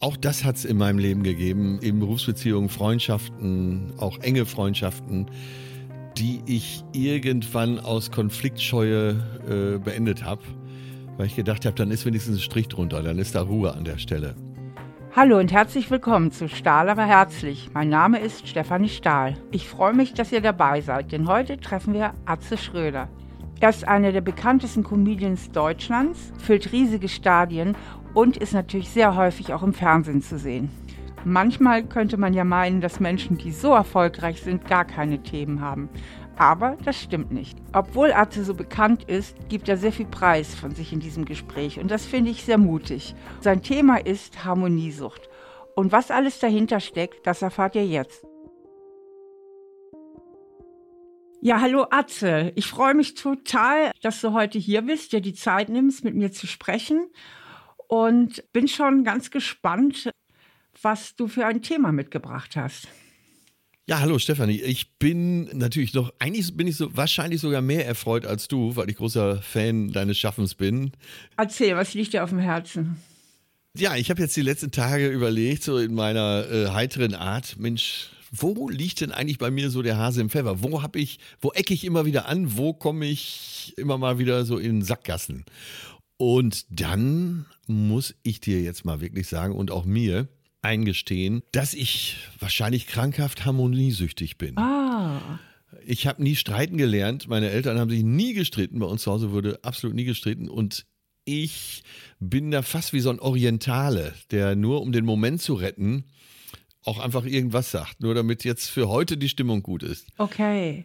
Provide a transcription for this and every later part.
Auch das hat es in meinem Leben gegeben, in Berufsbeziehungen, Freundschaften, auch enge Freundschaften, die ich irgendwann aus Konfliktscheue äh, beendet habe, weil ich gedacht habe, dann ist wenigstens ein Strich drunter, dann ist da Ruhe an der Stelle. Hallo und herzlich willkommen zu Stahl aber herzlich. Mein Name ist Stefanie Stahl. Ich freue mich, dass ihr dabei seid, denn heute treffen wir Atze Schröder. Er ist einer der bekanntesten Comedians Deutschlands, füllt riesige Stadien und ist natürlich sehr häufig auch im Fernsehen zu sehen. Manchmal könnte man ja meinen, dass Menschen, die so erfolgreich sind, gar keine Themen haben. Aber das stimmt nicht. Obwohl Atze so bekannt ist, gibt er sehr viel Preis von sich in diesem Gespräch und das finde ich sehr mutig. Sein Thema ist Harmoniesucht. Und was alles dahinter steckt, das erfahrt ihr jetzt. Ja, hallo Atze. Ich freue mich total, dass du heute hier bist, dir die Zeit nimmst, mit mir zu sprechen. Und bin schon ganz gespannt, was du für ein Thema mitgebracht hast. Ja, hallo Stefanie. Ich bin natürlich noch, eigentlich bin ich so wahrscheinlich sogar mehr erfreut als du, weil ich großer Fan deines Schaffens bin. Erzähl, was liegt dir auf dem Herzen? Ja, ich habe jetzt die letzten Tage überlegt, so in meiner äh, heiteren Art, Mensch, wo liegt denn eigentlich bei mir so der Hase im Pfeffer? Wo habe ich, wo ecke ich immer wieder an? Wo komme ich immer mal wieder so in Sackgassen? Und dann muss ich dir jetzt mal wirklich sagen und auch mir, eingestehen, dass ich wahrscheinlich krankhaft harmoniesüchtig bin. Ah. Ich habe nie streiten gelernt. Meine Eltern haben sich nie gestritten. Bei uns zu Hause wurde absolut nie gestritten. Und ich bin da fast wie so ein Orientale, der nur um den Moment zu retten, auch einfach irgendwas sagt. Nur damit jetzt für heute die Stimmung gut ist. Okay.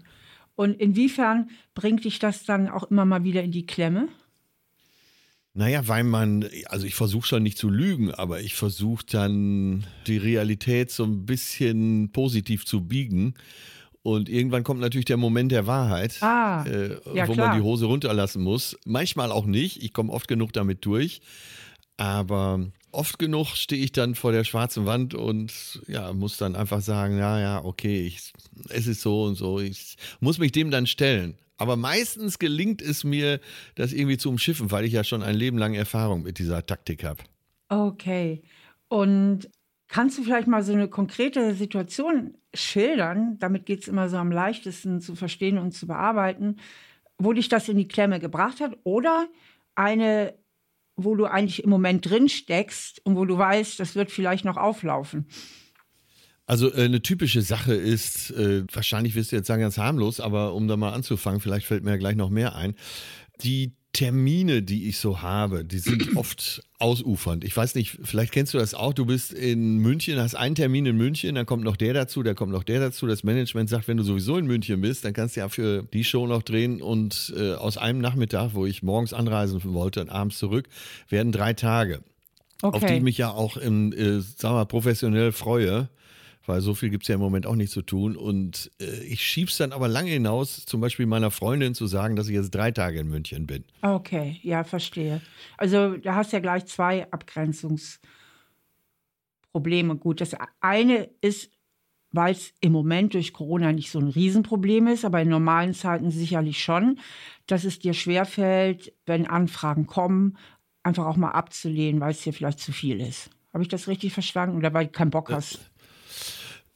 Und inwiefern bringt dich das dann auch immer mal wieder in die Klemme? Naja, weil man, also ich versuche schon nicht zu lügen, aber ich versuche dann die Realität so ein bisschen positiv zu biegen. Und irgendwann kommt natürlich der Moment der Wahrheit, ah, äh, ja, wo klar. man die Hose runterlassen muss. Manchmal auch nicht. Ich komme oft genug damit durch. Aber oft genug stehe ich dann vor der schwarzen Wand und ja, muss dann einfach sagen, ja, ja, okay, ich, es ist so und so. Ich muss mich dem dann stellen. Aber meistens gelingt es mir, das irgendwie zu umschiffen, weil ich ja schon ein Leben lang Erfahrung mit dieser Taktik habe. Okay. Und kannst du vielleicht mal so eine konkrete Situation schildern? Damit geht es immer so am leichtesten zu verstehen und zu bearbeiten, wo dich das in die Klemme gebracht hat oder eine, wo du eigentlich im Moment drin steckst und wo du weißt, das wird vielleicht noch auflaufen. Also äh, eine typische Sache ist, äh, wahrscheinlich wirst du jetzt sagen, ganz harmlos, aber um da mal anzufangen, vielleicht fällt mir ja gleich noch mehr ein. Die Termine, die ich so habe, die sind oft ausufernd. Ich weiß nicht, vielleicht kennst du das auch. Du bist in München, hast einen Termin in München, dann kommt noch der dazu, da kommt noch der dazu. Das Management sagt, wenn du sowieso in München bist, dann kannst du ja für die Show noch drehen. Und äh, aus einem Nachmittag, wo ich morgens anreisen wollte und abends zurück, werden drei Tage. Okay. Auf die ich mich ja auch im, äh, sagen wir, mal, professionell freue weil so viel gibt es ja im Moment auch nicht zu tun. Und äh, ich schiebe es dann aber lange hinaus, zum Beispiel meiner Freundin zu sagen, dass ich jetzt drei Tage in München bin. Okay, ja, verstehe. Also da hast du ja gleich zwei Abgrenzungsprobleme. Gut, das eine ist, weil es im Moment durch Corona nicht so ein Riesenproblem ist, aber in normalen Zeiten sicherlich schon, dass es dir schwerfällt, wenn Anfragen kommen, einfach auch mal abzulehnen, weil es dir vielleicht zu viel ist. Habe ich das richtig verstanden oder weil du keinen Bock hast?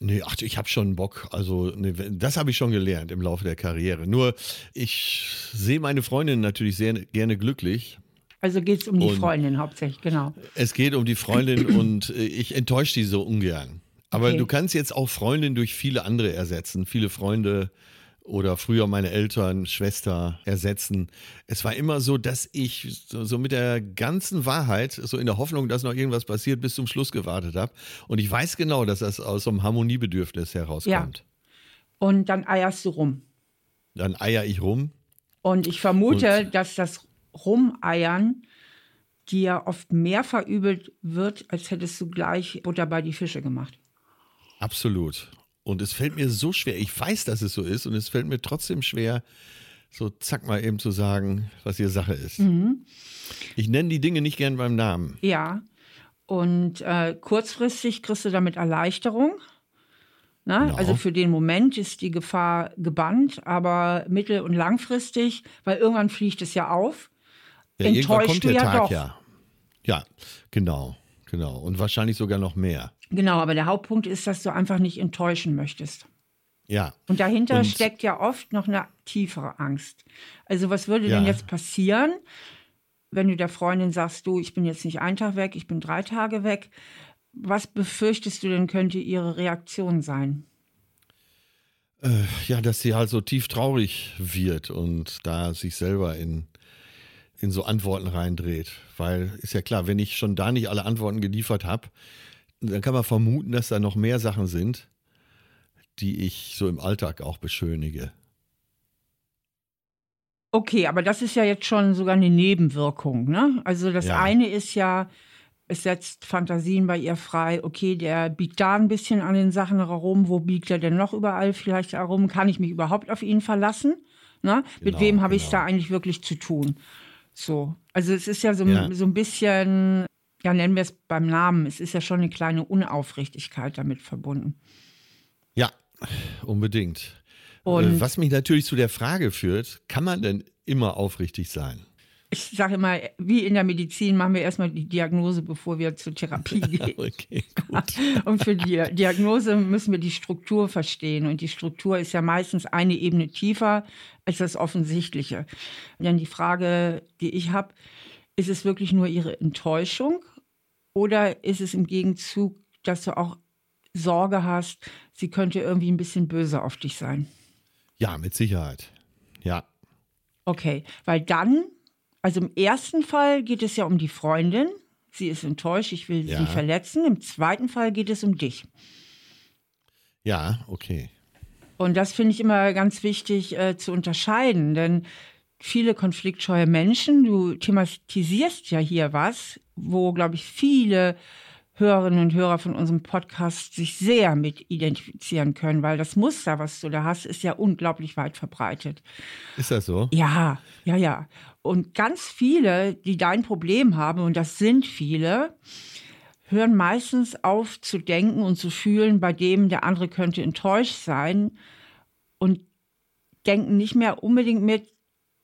Nee, ach, ich habe schon Bock. Also, nee, das habe ich schon gelernt im Laufe der Karriere. Nur, ich sehe meine Freundin natürlich sehr gerne glücklich. Also geht es um die Und- Freundin hauptsächlich, genau. Es geht um die Freundin und äh, ich enttäusche die so ungern. Aber Okay. du kannst jetzt auch Freundin durch viele andere ersetzen. Viele Freunde oder früher meine Eltern, Schwester ersetzen. Es war immer so, dass ich so, so mit der ganzen Wahrheit, so in der Hoffnung, dass noch irgendwas passiert, bis zum Schluss gewartet habe. Und ich weiß genau, dass das aus so einem Harmoniebedürfnis herauskommt. Und dann eierst du rum. Dann eier ich rum. Und ich vermute, Und- dass das Rumeiern dir oft mehr verübelt wird, als hättest du gleich Butter bei die Fische gemacht. Absolut. Und es fällt mir so schwer, ich weiß, dass es so ist, und es fällt mir trotzdem schwer, so zack mal eben zu sagen, was hier Sache ist. Mhm. Ich nenne die Dinge nicht gern beim Namen. Ja. Und äh, kurzfristig kriegst du damit Erleichterung. Ne? Genau. Also für den Moment ist die Gefahr gebannt, aber mittel- und langfristig, weil irgendwann fliegt es ja auf, Ja, enttäuscht du ja Tag, doch. ja. Ja, genau, genau. Und wahrscheinlich sogar noch mehr. Genau, aber der Hauptpunkt ist, dass du einfach nicht enttäuschen möchtest. Ja. Und dahinter Und- steckt ja oft noch eine tiefere Angst. Also was würde Ja. denn jetzt passieren, wenn du der Freundin sagst, du, ich bin jetzt nicht einen Tag weg, ich bin drei Tage weg. Was befürchtest du denn könnte ihre Reaktion sein? Äh, ja, dass sie halt so tief traurig wird und da sich selber in, in so Antworten reindreht. Weil ist ja klar, wenn ich schon da nicht alle Antworten geliefert habe, dann kann man vermuten, dass da noch mehr Sachen sind, die ich so im Alltag auch beschönige. Okay, aber das ist ja jetzt schon sogar eine Nebenwirkung. Ne? Also das Ja. eine ist ja, es setzt Fantasien bei ihr frei. Okay, der biegt da ein bisschen an den Sachen herum. Wo biegt er denn noch überall vielleicht herum? Kann ich mich überhaupt auf ihn verlassen? Ne? Mit Genau, wem habe ich es genau. da eigentlich wirklich zu tun? So, also es ist ja so, Ja. so ein bisschen, ja nennen wir es beim Namen, es ist ja schon eine kleine Unaufrichtigkeit damit verbunden. Ja, unbedingt. Und- Äh, Was mich natürlich zu der Frage führt, kann man denn immer aufrichtig sein? Ich sage immer, wie in der Medizin machen wir erstmal die Diagnose, bevor wir zur Therapie gehen. Okay, gut. Und für die Diagnose müssen wir die Struktur verstehen. Und die Struktur ist ja meistens eine Ebene tiefer als das Offensichtliche. Denn die Frage, die ich habe, ist es wirklich nur ihre Enttäuschung oder ist es im Gegenzug, dass du auch Sorge hast, sie könnte irgendwie ein bisschen böse auf dich sein? Ja, mit Sicherheit. Ja, Okay, weil dann, also im ersten Fall geht es ja um die Freundin. Sie ist enttäuscht, ich will Ja. sie verletzen. Im zweiten Fall geht es um dich. ja, okay. Und das finde ich immer ganz wichtig äh, zu unterscheiden, denn viele konfliktscheue Menschen, du thematisierst ja hier was, wo, glaube ich, viele Hörerinnen und Hörer von unserem Podcast sich sehr mit identifizieren können, weil das Muster, was du da hast, ist ja unglaublich weit verbreitet. Ist das so? Ja, ja, ja. Und ganz viele, die dein Problem haben, und das sind viele, hören meistens auf zu denken und zu fühlen, bei dem der andere könnte enttäuscht sein und denken nicht mehr unbedingt mit,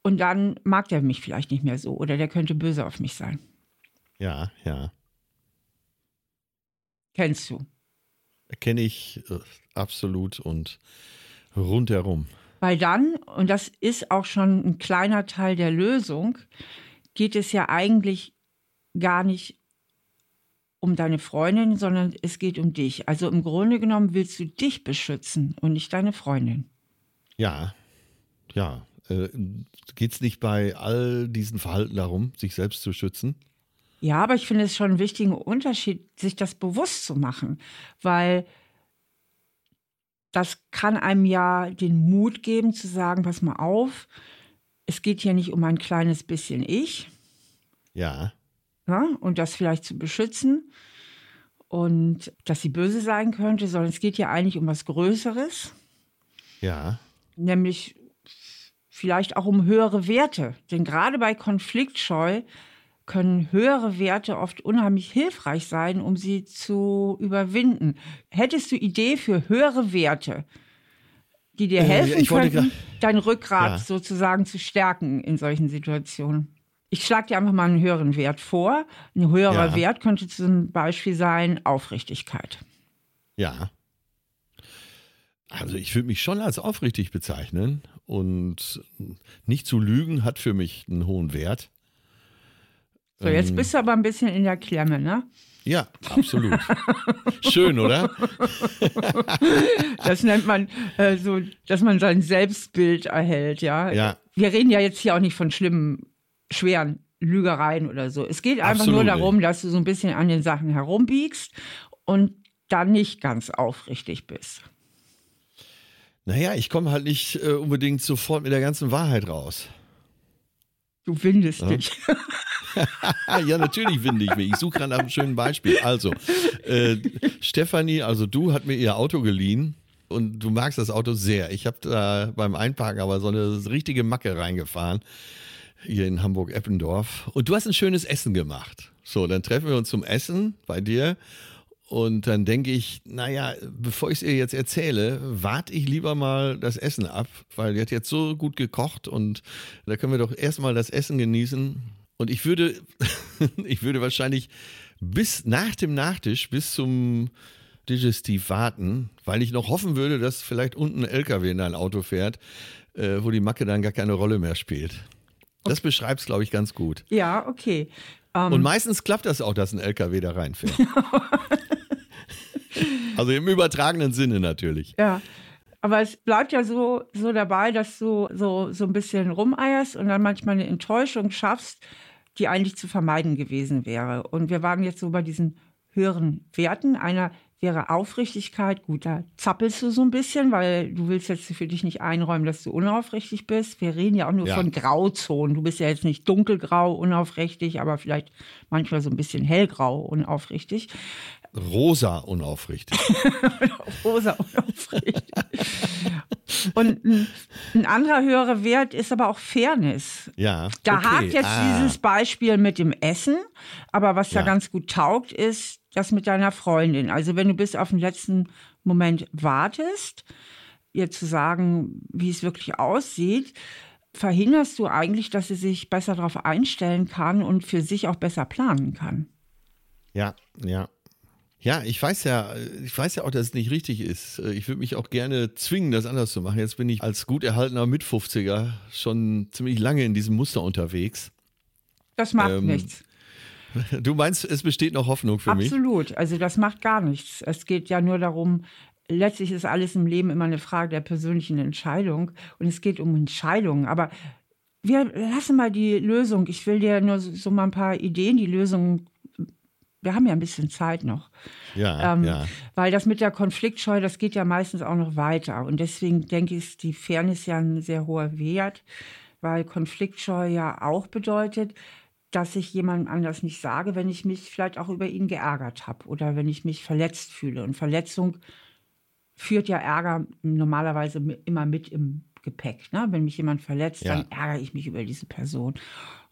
und dann mag der mich vielleicht nicht mehr so oder der könnte böse auf mich sein. Ja, ja. Kennst du? Kenne ich äh, absolut und rundherum. Weil dann, und das ist auch schon ein kleiner Teil der Lösung, geht es ja eigentlich gar nicht um deine Freundin, sondern es geht um dich. Also im Grunde genommen willst du dich beschützen und nicht deine Freundin. Ja, ja. Äh, Geht es nicht bei all diesen Verhalten darum, sich selbst zu schützen? Ja, aber ich finde es schon einen wichtigen Unterschied, sich das bewusst zu machen, weil das kann einem ja den Mut geben zu sagen, pass mal auf, es geht hier nicht um ein kleines bisschen ich, Ja, ja, und das vielleicht zu beschützen und dass sie böse sein könnte, sondern es geht ja eigentlich um was Größeres, ja, nämlich vielleicht auch um höhere Werte. Denn gerade bei Konfliktscheu können höhere Werte oft unheimlich hilfreich sein, um sie zu überwinden. Hättest du Idee für höhere Werte, die dir Äh, helfen wollte könnten, dein Rückgrat Ja. sozusagen zu stärken in solchen Situationen? Ich schlage dir einfach mal einen höheren Wert vor. Ein höherer Ja. Wert könnte zum Beispiel sein Aufrichtigkeit. ja. Also ich würde mich schon als aufrichtig bezeichnen und nicht zu lügen hat für mich einen hohen Wert. So, jetzt Ähm. bist du aber ein bisschen in der Klemme, ne? Ja, absolut. Schön, oder? Das nennt man äh, so, dass man sein Selbstbild erhält, ja. Ja. Wir reden ja jetzt hier auch nicht von schlimmen, schweren Lügereien oder so. Es geht einfach Absolut nur darum, dass du so ein bisschen an den Sachen herumbiegst und dann nicht ganz aufrichtig bist. Naja, ich komme halt nicht äh, unbedingt sofort mit der ganzen Wahrheit raus. Du windest dich. Ah, ja, natürlich finde ich mich. Ich suche gerade nach einem schönen Beispiel. Also, äh, Stefanie, also du, hat mir ihr Auto geliehen und du magst das Auto sehr. Ich habe da beim Einparken aber so eine richtige Macke reingefahren, hier in Hamburg-Eppendorf. Und du hast ein schönes Essen gemacht. So, dann treffen wir uns zum Essen bei dir. Und dann denke ich, naja, bevor ich es ihr jetzt erzähle, warte ich lieber mal das Essen ab, weil die hat jetzt so gut gekocht und da können wir doch erstmal das Essen genießen. Und ich würde, ich würde wahrscheinlich bis nach dem Nachtisch, bis zum Digestiv warten, weil ich noch hoffen würde, dass vielleicht unten ein LKW in dein Auto fährt, äh, wo die Macke dann gar keine Rolle mehr spielt. Das beschreibt es, glaube ich, ganz gut. Ja, okay. Um. Und ähm. meistens klappt das auch, dass ein LKW da reinfährt. also im übertragenen Sinne natürlich. Ja. Aber es bleibt ja so, so dabei, dass du so, so ein bisschen rumeierst und dann manchmal eine Enttäuschung schaffst, die eigentlich zu vermeiden gewesen wäre. Und wir waren jetzt so bei diesen höheren Werten. Einer wäre Aufrichtigkeit. Gut, da zappelst du so ein bisschen, weil du willst jetzt für dich nicht einräumen, dass du unaufrichtig bist. Wir reden ja auch nur ja. von Grauzonen. Du bist ja jetzt nicht dunkelgrau unaufrichtig, aber vielleicht manchmal so ein bisschen hellgrau unaufrichtig. Rosa unaufrichtig. Rosa unaufrichtig. Und ein, ein, anderer höherer Wert ist aber auch Fairness. Ja. Da okay. hakt jetzt ah. dieses Beispiel mit dem Essen, aber was ja. da ganz gut taugt, ist das mit deiner Freundin. Also wenn du bis auf den letzten Moment wartest, ihr zu sagen, wie es wirklich aussieht, verhinderst du eigentlich, dass sie sich besser darauf einstellen kann und für sich auch besser planen kann. Ja, ja. Ja, ich weiß ja, ich weiß ja auch, dass es nicht richtig ist. Ich würde mich auch gerne zwingen, das anders zu machen. Jetzt bin ich als gut erhaltener Mit-50er schon ziemlich lange in diesem Muster unterwegs. Das macht ähm, nichts. Du meinst, es besteht noch Hoffnung für Absolut. mich? Absolut. Also das macht gar nichts. Es geht ja nur darum, letztlich ist alles im Leben immer eine Frage der persönlichen Entscheidung. Und es geht um Entscheidungen. Aber wir lassen mal die Lösung. Ich will dir nur so mal ein paar Ideen, die Lösung. Wir haben ja ein bisschen Zeit noch. Ja, ähm, ja. Weil das mit der Konfliktscheu, das geht ja meistens auch noch weiter. Und deswegen denke ich, ist die Fairness ja ein sehr hoher Wert, weil Konfliktscheu ja auch bedeutet, dass ich jemandem anders nicht sage, wenn ich mich vielleicht auch über ihn geärgert habe oder wenn ich mich verletzt fühle. Und Verletzung führt ja Ärger normalerweise immer mit im Gepäck. Ne? Wenn mich jemand verletzt, ja. dann ärgere ich mich über diese Person.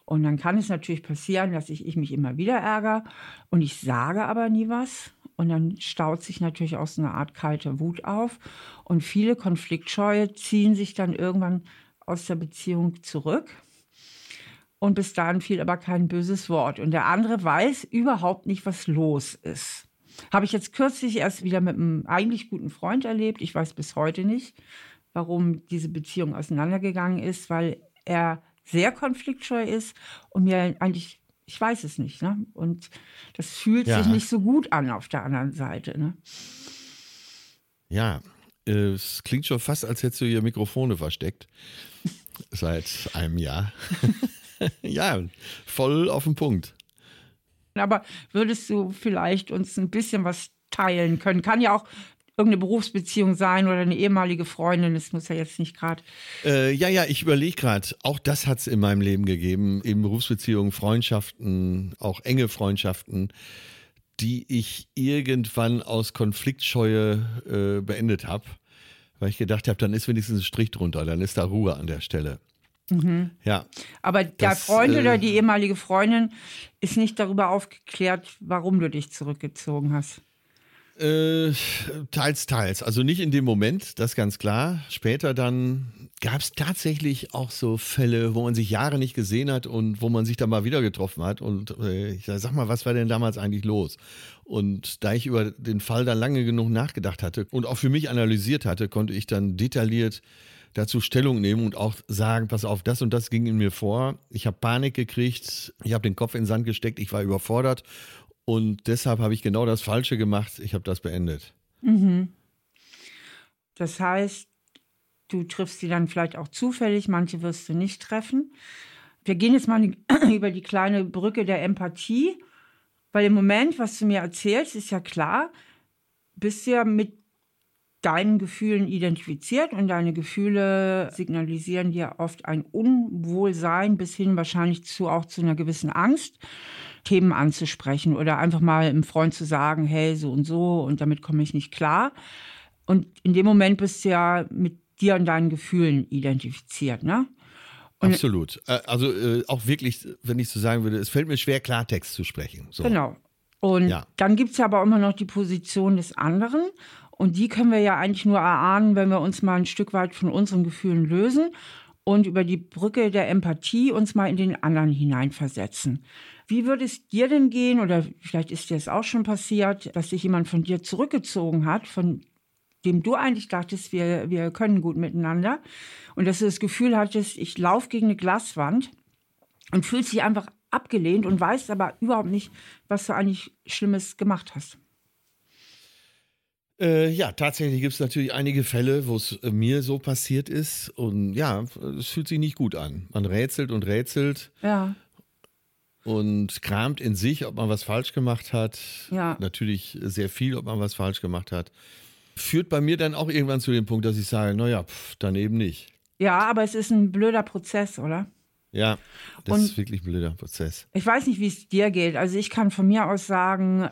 Und dann kann es natürlich passieren, dass ich, ich mich immer wieder ärgere und ich sage aber nie was. Und dann staut sich natürlich auch so eine Art kalte Wut auf. Und viele Konfliktscheue ziehen sich dann irgendwann aus der Beziehung zurück und bis dahin fiel aber kein böses Wort. Und der andere weiß überhaupt nicht, was los ist. Habe ich jetzt kürzlich erst wieder mit einem eigentlich guten Freund erlebt. Ich weiß bis heute nicht, warum diese Beziehung auseinandergegangen ist, weil er sehr konfliktscheu ist und mir eigentlich, ich weiß es nicht. Ne? Und das fühlt ja. sich nicht so gut an auf der anderen Seite. Ne? Ja, es klingt schon fast, als hättest du ihr Mikrofone versteckt. Seit einem Jahr. ja, voll auf den Punkt. Aber würdest du vielleicht uns ein bisschen was teilen können? Kann ja auch irgendeine Berufsbeziehung sein oder eine ehemalige Freundin. Das muss ja jetzt nicht gerade. Äh, ja, ja, ich überlege gerade. Auch das hat es in meinem Leben gegeben. Eben Berufsbeziehungen, Freundschaften, auch enge Freundschaften, die ich irgendwann aus Konfliktscheue äh, beendet habe. Weil ich gedacht habe, dann ist wenigstens ein Strich drunter, dann ist da Ruhe an der Stelle. Mhm. Ja. Aber der das, Freund äh, oder die ehemalige Freundin ist nicht darüber aufgeklärt, warum du dich zurückgezogen hast. Äh, teils, teils. Also nicht in dem Moment, das ganz klar. Später dann gab es tatsächlich auch so Fälle, wo man sich Jahre nicht gesehen hat und wo man sich dann mal wieder getroffen hat. Und äh, ich sag mal, was war denn damals eigentlich los? Und da ich über den Fall dann lange genug nachgedacht hatte und auch für mich analysiert hatte, konnte ich dann detailliert dazu Stellung nehmen und auch sagen, pass auf, das und das ging in mir vor. Ich habe Panik gekriegt, ich habe den Kopf in den Sand gesteckt, ich war überfordert und deshalb habe ich genau das Falsche gemacht. Ich habe das beendet. Mhm. Das heißt, du triffst sie dann vielleicht auch zufällig, manche wirst du nicht treffen. Wir gehen jetzt mal über die kleine Brücke der Empathie, weil im Moment, was du mir erzählst, ist ja klar, bist ja mit deinen Gefühlen identifiziert und deine Gefühle signalisieren dir oft ein Unwohlsein bis hin wahrscheinlich zu auch zu einer gewissen Angst. Themen anzusprechen oder einfach mal einem Freund zu sagen, hey, so und so und damit komme ich nicht klar. Und in dem Moment bist du ja mit dir und deinen Gefühlen identifiziert, ne? Und Absolut. Äh, also äh, auch wirklich, wenn ich so sagen würde, es fällt mir schwer, Klartext zu sprechen. So. Genau. Und ja. dann gibt es ja aber immer noch die Position des anderen. Und die können wir ja eigentlich nur erahnen, wenn wir uns mal ein Stück weit von unseren Gefühlen lösen. Und über die Brücke der Empathie uns mal in den anderen hineinversetzen. Wie würde es dir denn gehen, oder vielleicht ist dir es auch schon passiert, dass sich jemand von dir zurückgezogen hat, von dem du eigentlich dachtest, wir, wir können gut miteinander, und dass du das Gefühl hattest, ich laufe gegen eine Glaswand und fühlst dich einfach abgelehnt und weißt aber überhaupt nicht, was du eigentlich Schlimmes gemacht hast? Äh, ja, tatsächlich gibt es natürlich einige Fälle, wo es äh, mir so passiert ist. Und ja, es fühlt sich nicht gut an. Man rätselt und rätselt. Ja. Und kramt in sich, ob man was falsch gemacht hat. Ja. Natürlich sehr viel, ob man was falsch gemacht hat. Führt bei mir dann auch irgendwann zu dem Punkt, dass ich sage, naja, pff, daneben nicht. Ja, aber es ist ein blöder Prozess, oder? Ja, das Und ist wirklich ein blöder Prozess. Ich weiß nicht, wie es dir geht. Also ich kann von mir aus sagen,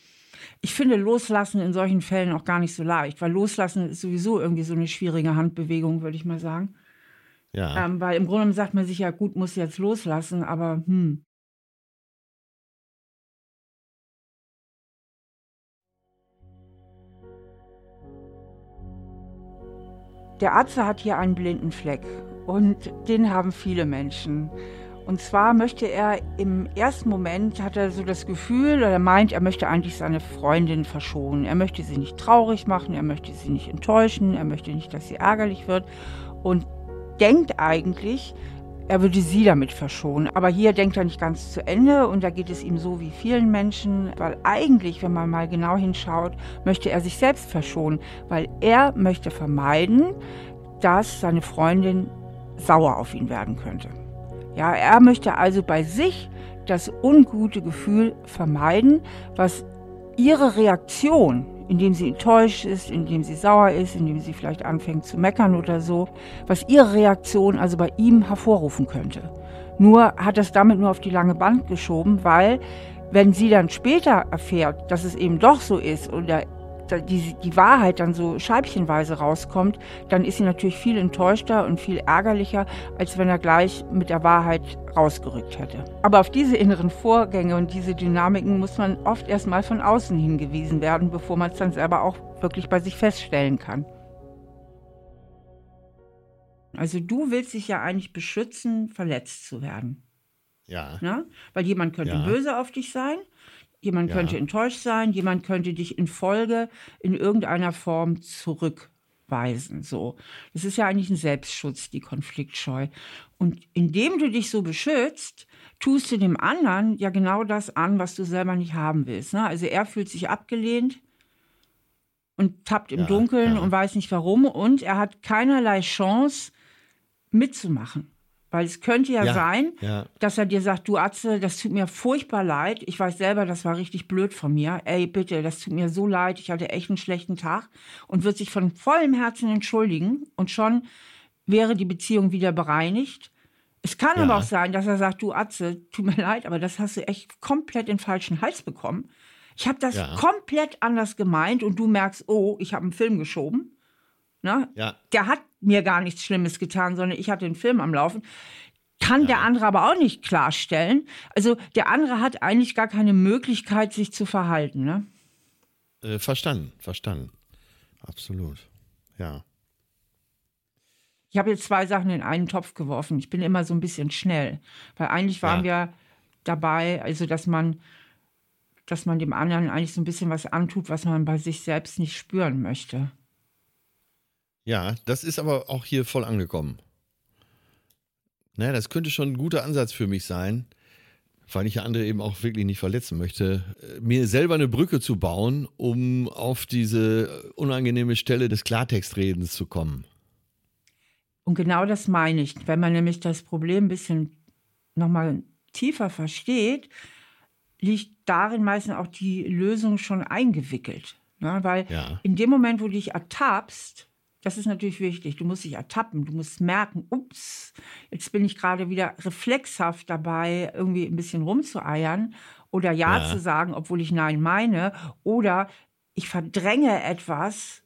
ich finde Loslassen in solchen Fällen auch gar nicht so leicht, weil Loslassen ist sowieso irgendwie so eine schwierige Handbewegung, würde ich mal sagen. Ja. Ähm, weil im Grunde sagt man sich ja, gut, muss jetzt loslassen, aber hm. Der Atze hat hier einen blinden Fleck und den haben viele Menschen. Und zwar möchte er im ersten Moment, hat er so das Gefühl, oder er meint, er möchte eigentlich seine Freundin verschonen. Er möchte sie nicht traurig machen, er möchte sie nicht enttäuschen, er möchte nicht, dass sie ärgerlich wird und denkt eigentlich, er würde sie damit verschonen. Aber hier denkt er nicht ganz zu Ende und da geht es ihm so wie vielen Menschen, weil eigentlich, wenn man mal genau hinschaut, möchte er sich selbst verschonen, weil er möchte vermeiden, dass seine Freundin sauer auf ihn werden könnte. Ja, er möchte also bei sich das ungute Gefühl vermeiden, was ihre Reaktion, indem sie enttäuscht ist, indem sie sauer ist, indem sie vielleicht anfängt zu meckern oder so, was ihre Reaktion also bei ihm hervorrufen könnte. Nur hat es damit nur auf die lange Band geschoben, weil wenn sie dann später erfährt, dass es eben doch so ist oder die, die Wahrheit dann so scheibchenweise rauskommt, dann ist sie natürlich viel enttäuschter und viel ärgerlicher, als wenn er gleich mit der Wahrheit rausgerückt hätte. Aber auf diese inneren Vorgänge und diese Dynamiken muss man oft erst mal von außen hingewiesen werden, bevor man es dann selber auch wirklich bei sich feststellen kann. Also du willst dich ja eigentlich beschützen, verletzt zu werden. Ja. Ne? Weil jemand könnte Ja. böse auf dich sein, jemand Ja. könnte enttäuscht sein, jemand könnte dich in Folge in irgendeiner Form zurückweisen. So. Das ist ja eigentlich ein Selbstschutz, die Konfliktscheu. Und indem du dich so beschützt, tust du dem anderen ja genau das an, was du selber nicht haben willst. Ne? Also er fühlt sich abgelehnt und tappt im Ja, Dunkeln ja. und weiß nicht warum und er hat keinerlei Chance mitzumachen. Weil es könnte ja, Ja, sein, ja. dass er dir sagt, du Atze, das tut mir furchtbar leid. Ich weiß selber, das war richtig blöd von mir. Ey, bitte, das tut mir so leid. Ich hatte echt einen schlechten Tag und wird sich von vollem Herzen entschuldigen und schon wäre die Beziehung wieder bereinigt. Es kann Ja. aber auch sein, dass er sagt, du Atze, tut mir leid, aber das hast du echt komplett in den falschen Hals bekommen. Ich habe das komplett anders gemeint und du merkst, oh, ich habe einen Film geschoben. Ne? Ja. Der hat mir gar nichts Schlimmes getan, sondern ich hatte den Film am Laufen. Kann der andere aber auch nicht klarstellen. Also der andere hat eigentlich gar keine Möglichkeit, sich zu verhalten. Ne? Äh, verstanden, verstanden. Absolut. Ja. Ich habe jetzt zwei Sachen in einen Topf geworfen. Ich bin immer so ein bisschen schnell. Weil eigentlich waren wir dabei, also dass man, dass man dem anderen eigentlich so ein bisschen was antut, was man bei sich selbst nicht spüren möchte. Ja, das ist aber auch hier voll angekommen. Naja, das könnte schon ein guter Ansatz für mich sein, weil ich ja andere eben auch wirklich nicht verletzen möchte, äh, mir selber eine Brücke zu bauen, um auf diese unangenehme Stelle des Klartextredens zu kommen. Und genau das meine ich. Wenn man nämlich das Problem ein bisschen nochmal tiefer versteht, liegt darin meistens auch die Lösung schon eingewickelt. Ne? Weil Ja. in dem Moment, wo du dich ertappst, das ist natürlich wichtig, du musst dich ertappen, du musst merken, ups, jetzt bin ich gerade wieder reflexhaft dabei, irgendwie ein bisschen rumzueiern oder Ja, Ja. zu sagen, obwohl ich Nein meine, oder ich verdränge etwas,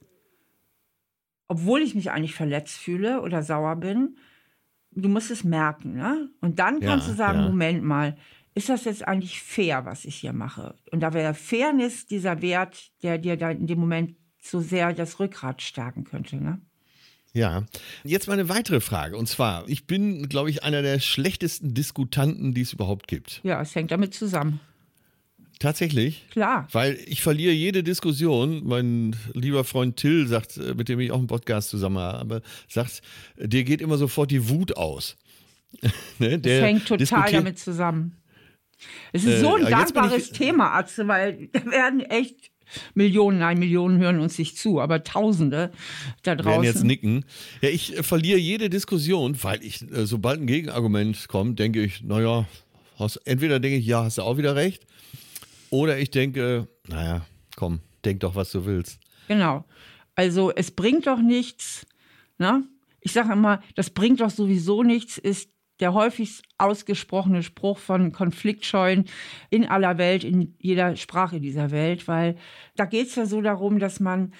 obwohl ich mich eigentlich verletzt fühle oder sauer bin, du musst es merken, ne? Und dann Ja, kannst du sagen, ja. Moment mal, ist das jetzt eigentlich fair, was ich hier mache? Und da wäre Fairness dieser Wert, der dir da in dem Moment so sehr das Rückgrat stärken könnte, ne? Ja, jetzt mal eine weitere Frage. Und zwar, ich bin, glaube ich, einer der schlechtesten Diskutanten, die es überhaupt gibt. Ja, es hängt damit zusammen. Tatsächlich? Klar. Weil ich verliere jede Diskussion. Mein lieber Freund Till sagt, äh, mit dem ich auch einen Podcast zusammen habe, sagt, dir geht immer sofort die Wut aus. ne? Das hängt total damit zusammen. Es ist äh, so ein dankbares Thema, Atze, weil da werden echt Millionen, nein, Millionen hören uns nicht zu, aber Tausende da draußen. Werden jetzt nicken. Ja, ich äh, verliere jede Diskussion, weil ich, äh, sobald ein Gegenargument kommt, denke ich, naja, entweder denke ich, ja, hast du auch wieder recht, oder ich denke, naja, komm, denk doch, was du willst. Genau. Also es bringt doch nichts, ne? Ich sage immer, das bringt doch sowieso nichts, ist der häufigst ausgesprochene Spruch von Konfliktscheuen in aller Welt, in jeder Sprache dieser Welt, weil da geht es ja so darum, dass man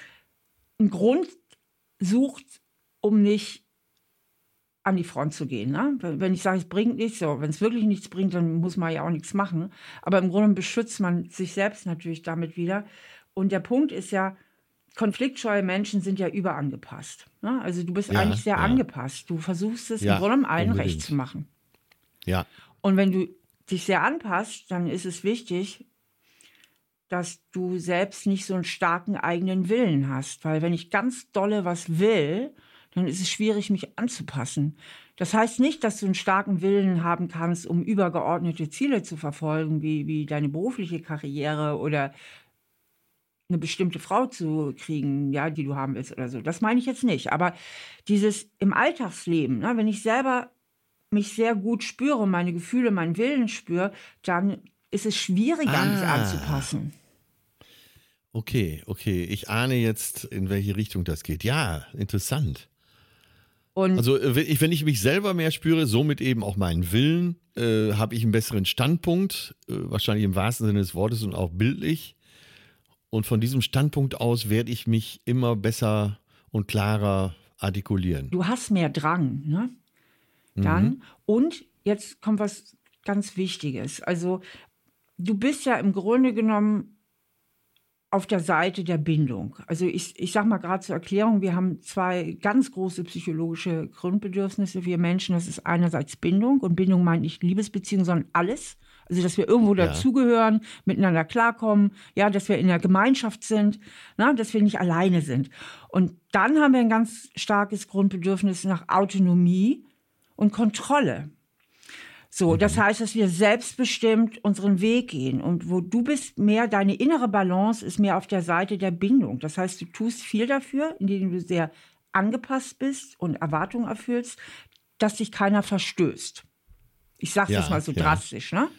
einen Grund sucht, um nicht an die Front zu gehen. Ne? Wenn ich sage, es bringt nichts, so, wenn es wirklich nichts bringt, dann muss man ja auch nichts machen. Aber im Grunde beschützt man sich selbst natürlich damit wieder. Und der Punkt ist ja, konfliktscheue Menschen sind ja überangepasst. Ne? Also du bist ja, eigentlich sehr ja. angepasst. Du versuchst es ja, im Grunde allen unbedingt. recht zu machen. Ja. Und wenn du dich sehr anpasst, dann ist es wichtig, dass du selbst nicht so einen starken eigenen Willen hast. Weil wenn ich ganz dolle was will, dann ist es schwierig, mich anzupassen. Das heißt nicht, dass du einen starken Willen haben kannst, um übergeordnete Ziele zu verfolgen, wie, wie deine berufliche Karriere oder eine bestimmte Frau zu kriegen, ja, die du haben willst oder so. Das meine ich jetzt nicht. Aber dieses im Alltagsleben, ne, wenn ich selber mich sehr gut spüre, meine Gefühle, meinen Willen spüre, dann ist es schwieriger, ah. mich anzupassen. Okay, okay. Ich ahne jetzt, in welche Richtung das geht. Ja, interessant. Und also wenn ich mich selber mehr spüre, somit eben auch meinen Willen, äh, habe ich einen besseren Standpunkt, äh, wahrscheinlich im wahrsten Sinne des Wortes und auch bildlich. Und von diesem Standpunkt aus werde ich mich immer besser und klarer artikulieren. Du hast mehr Drang, ne? Dann. Mhm. Und jetzt kommt was ganz Wichtiges. Also, du bist ja im Grunde genommen auf der Seite der Bindung. Also ich, ich sage mal gerade zur Erklärung, wir haben zwei ganz große psychologische Grundbedürfnisse, wir Menschen. Das ist einerseits Bindung und Bindung meint nicht Liebesbeziehung, sondern alles. Also, dass wir irgendwo ja. dazugehören, miteinander klarkommen, ja, dass wir in der Gemeinschaft sind, na, dass wir nicht alleine sind. Und dann haben wir ein ganz starkes Grundbedürfnis nach Autonomie und Kontrolle. So, mhm. das heißt, dass wir selbstbestimmt unseren Weg gehen. Und wo du bist, mehr deine innere Balance ist mehr auf der Seite der Bindung. Das heißt, du tust viel dafür, indem du sehr angepasst bist und Erwartungen erfüllst, dass dich keiner verstößt. Ich sage ja, das mal so ja. drastisch, ne?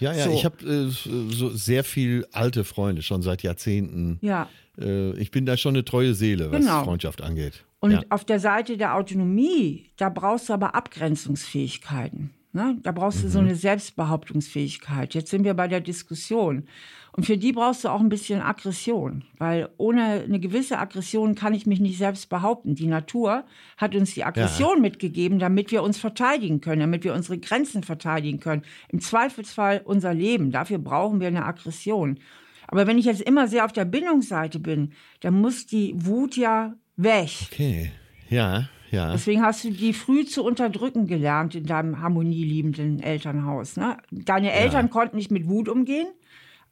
Ja, ja, so. ich habe äh, so sehr viel alte Freunde schon seit Jahrzehnten. Ja. Äh, ich bin da schon eine treue Seele, was genau. Freundschaft angeht. Und ja. auf der Seite der Autonomie, da brauchst du aber Abgrenzungsfähigkeiten. Ne? Da brauchst du so mhm. eine Selbstbehauptungsfähigkeit. Jetzt sind wir bei der Diskussion. Und für die brauchst du auch ein bisschen Aggression, weil ohne eine gewisse Aggression kann ich mich nicht selbst behaupten. Die Natur hat uns die Aggression ja. mitgegeben, damit wir uns verteidigen können, damit wir unsere Grenzen verteidigen können. Im Zweifelsfall unser Leben. Dafür brauchen wir eine Aggression. Aber wenn ich jetzt immer sehr auf der Bindungsseite bin, dann muss die Wut ja weg. Okay, ja. Ja. Deswegen hast du die früh zu unterdrücken gelernt in deinem harmonieliebenden Elternhaus. Ne? Deine Eltern ja. konnten nicht mit Wut umgehen.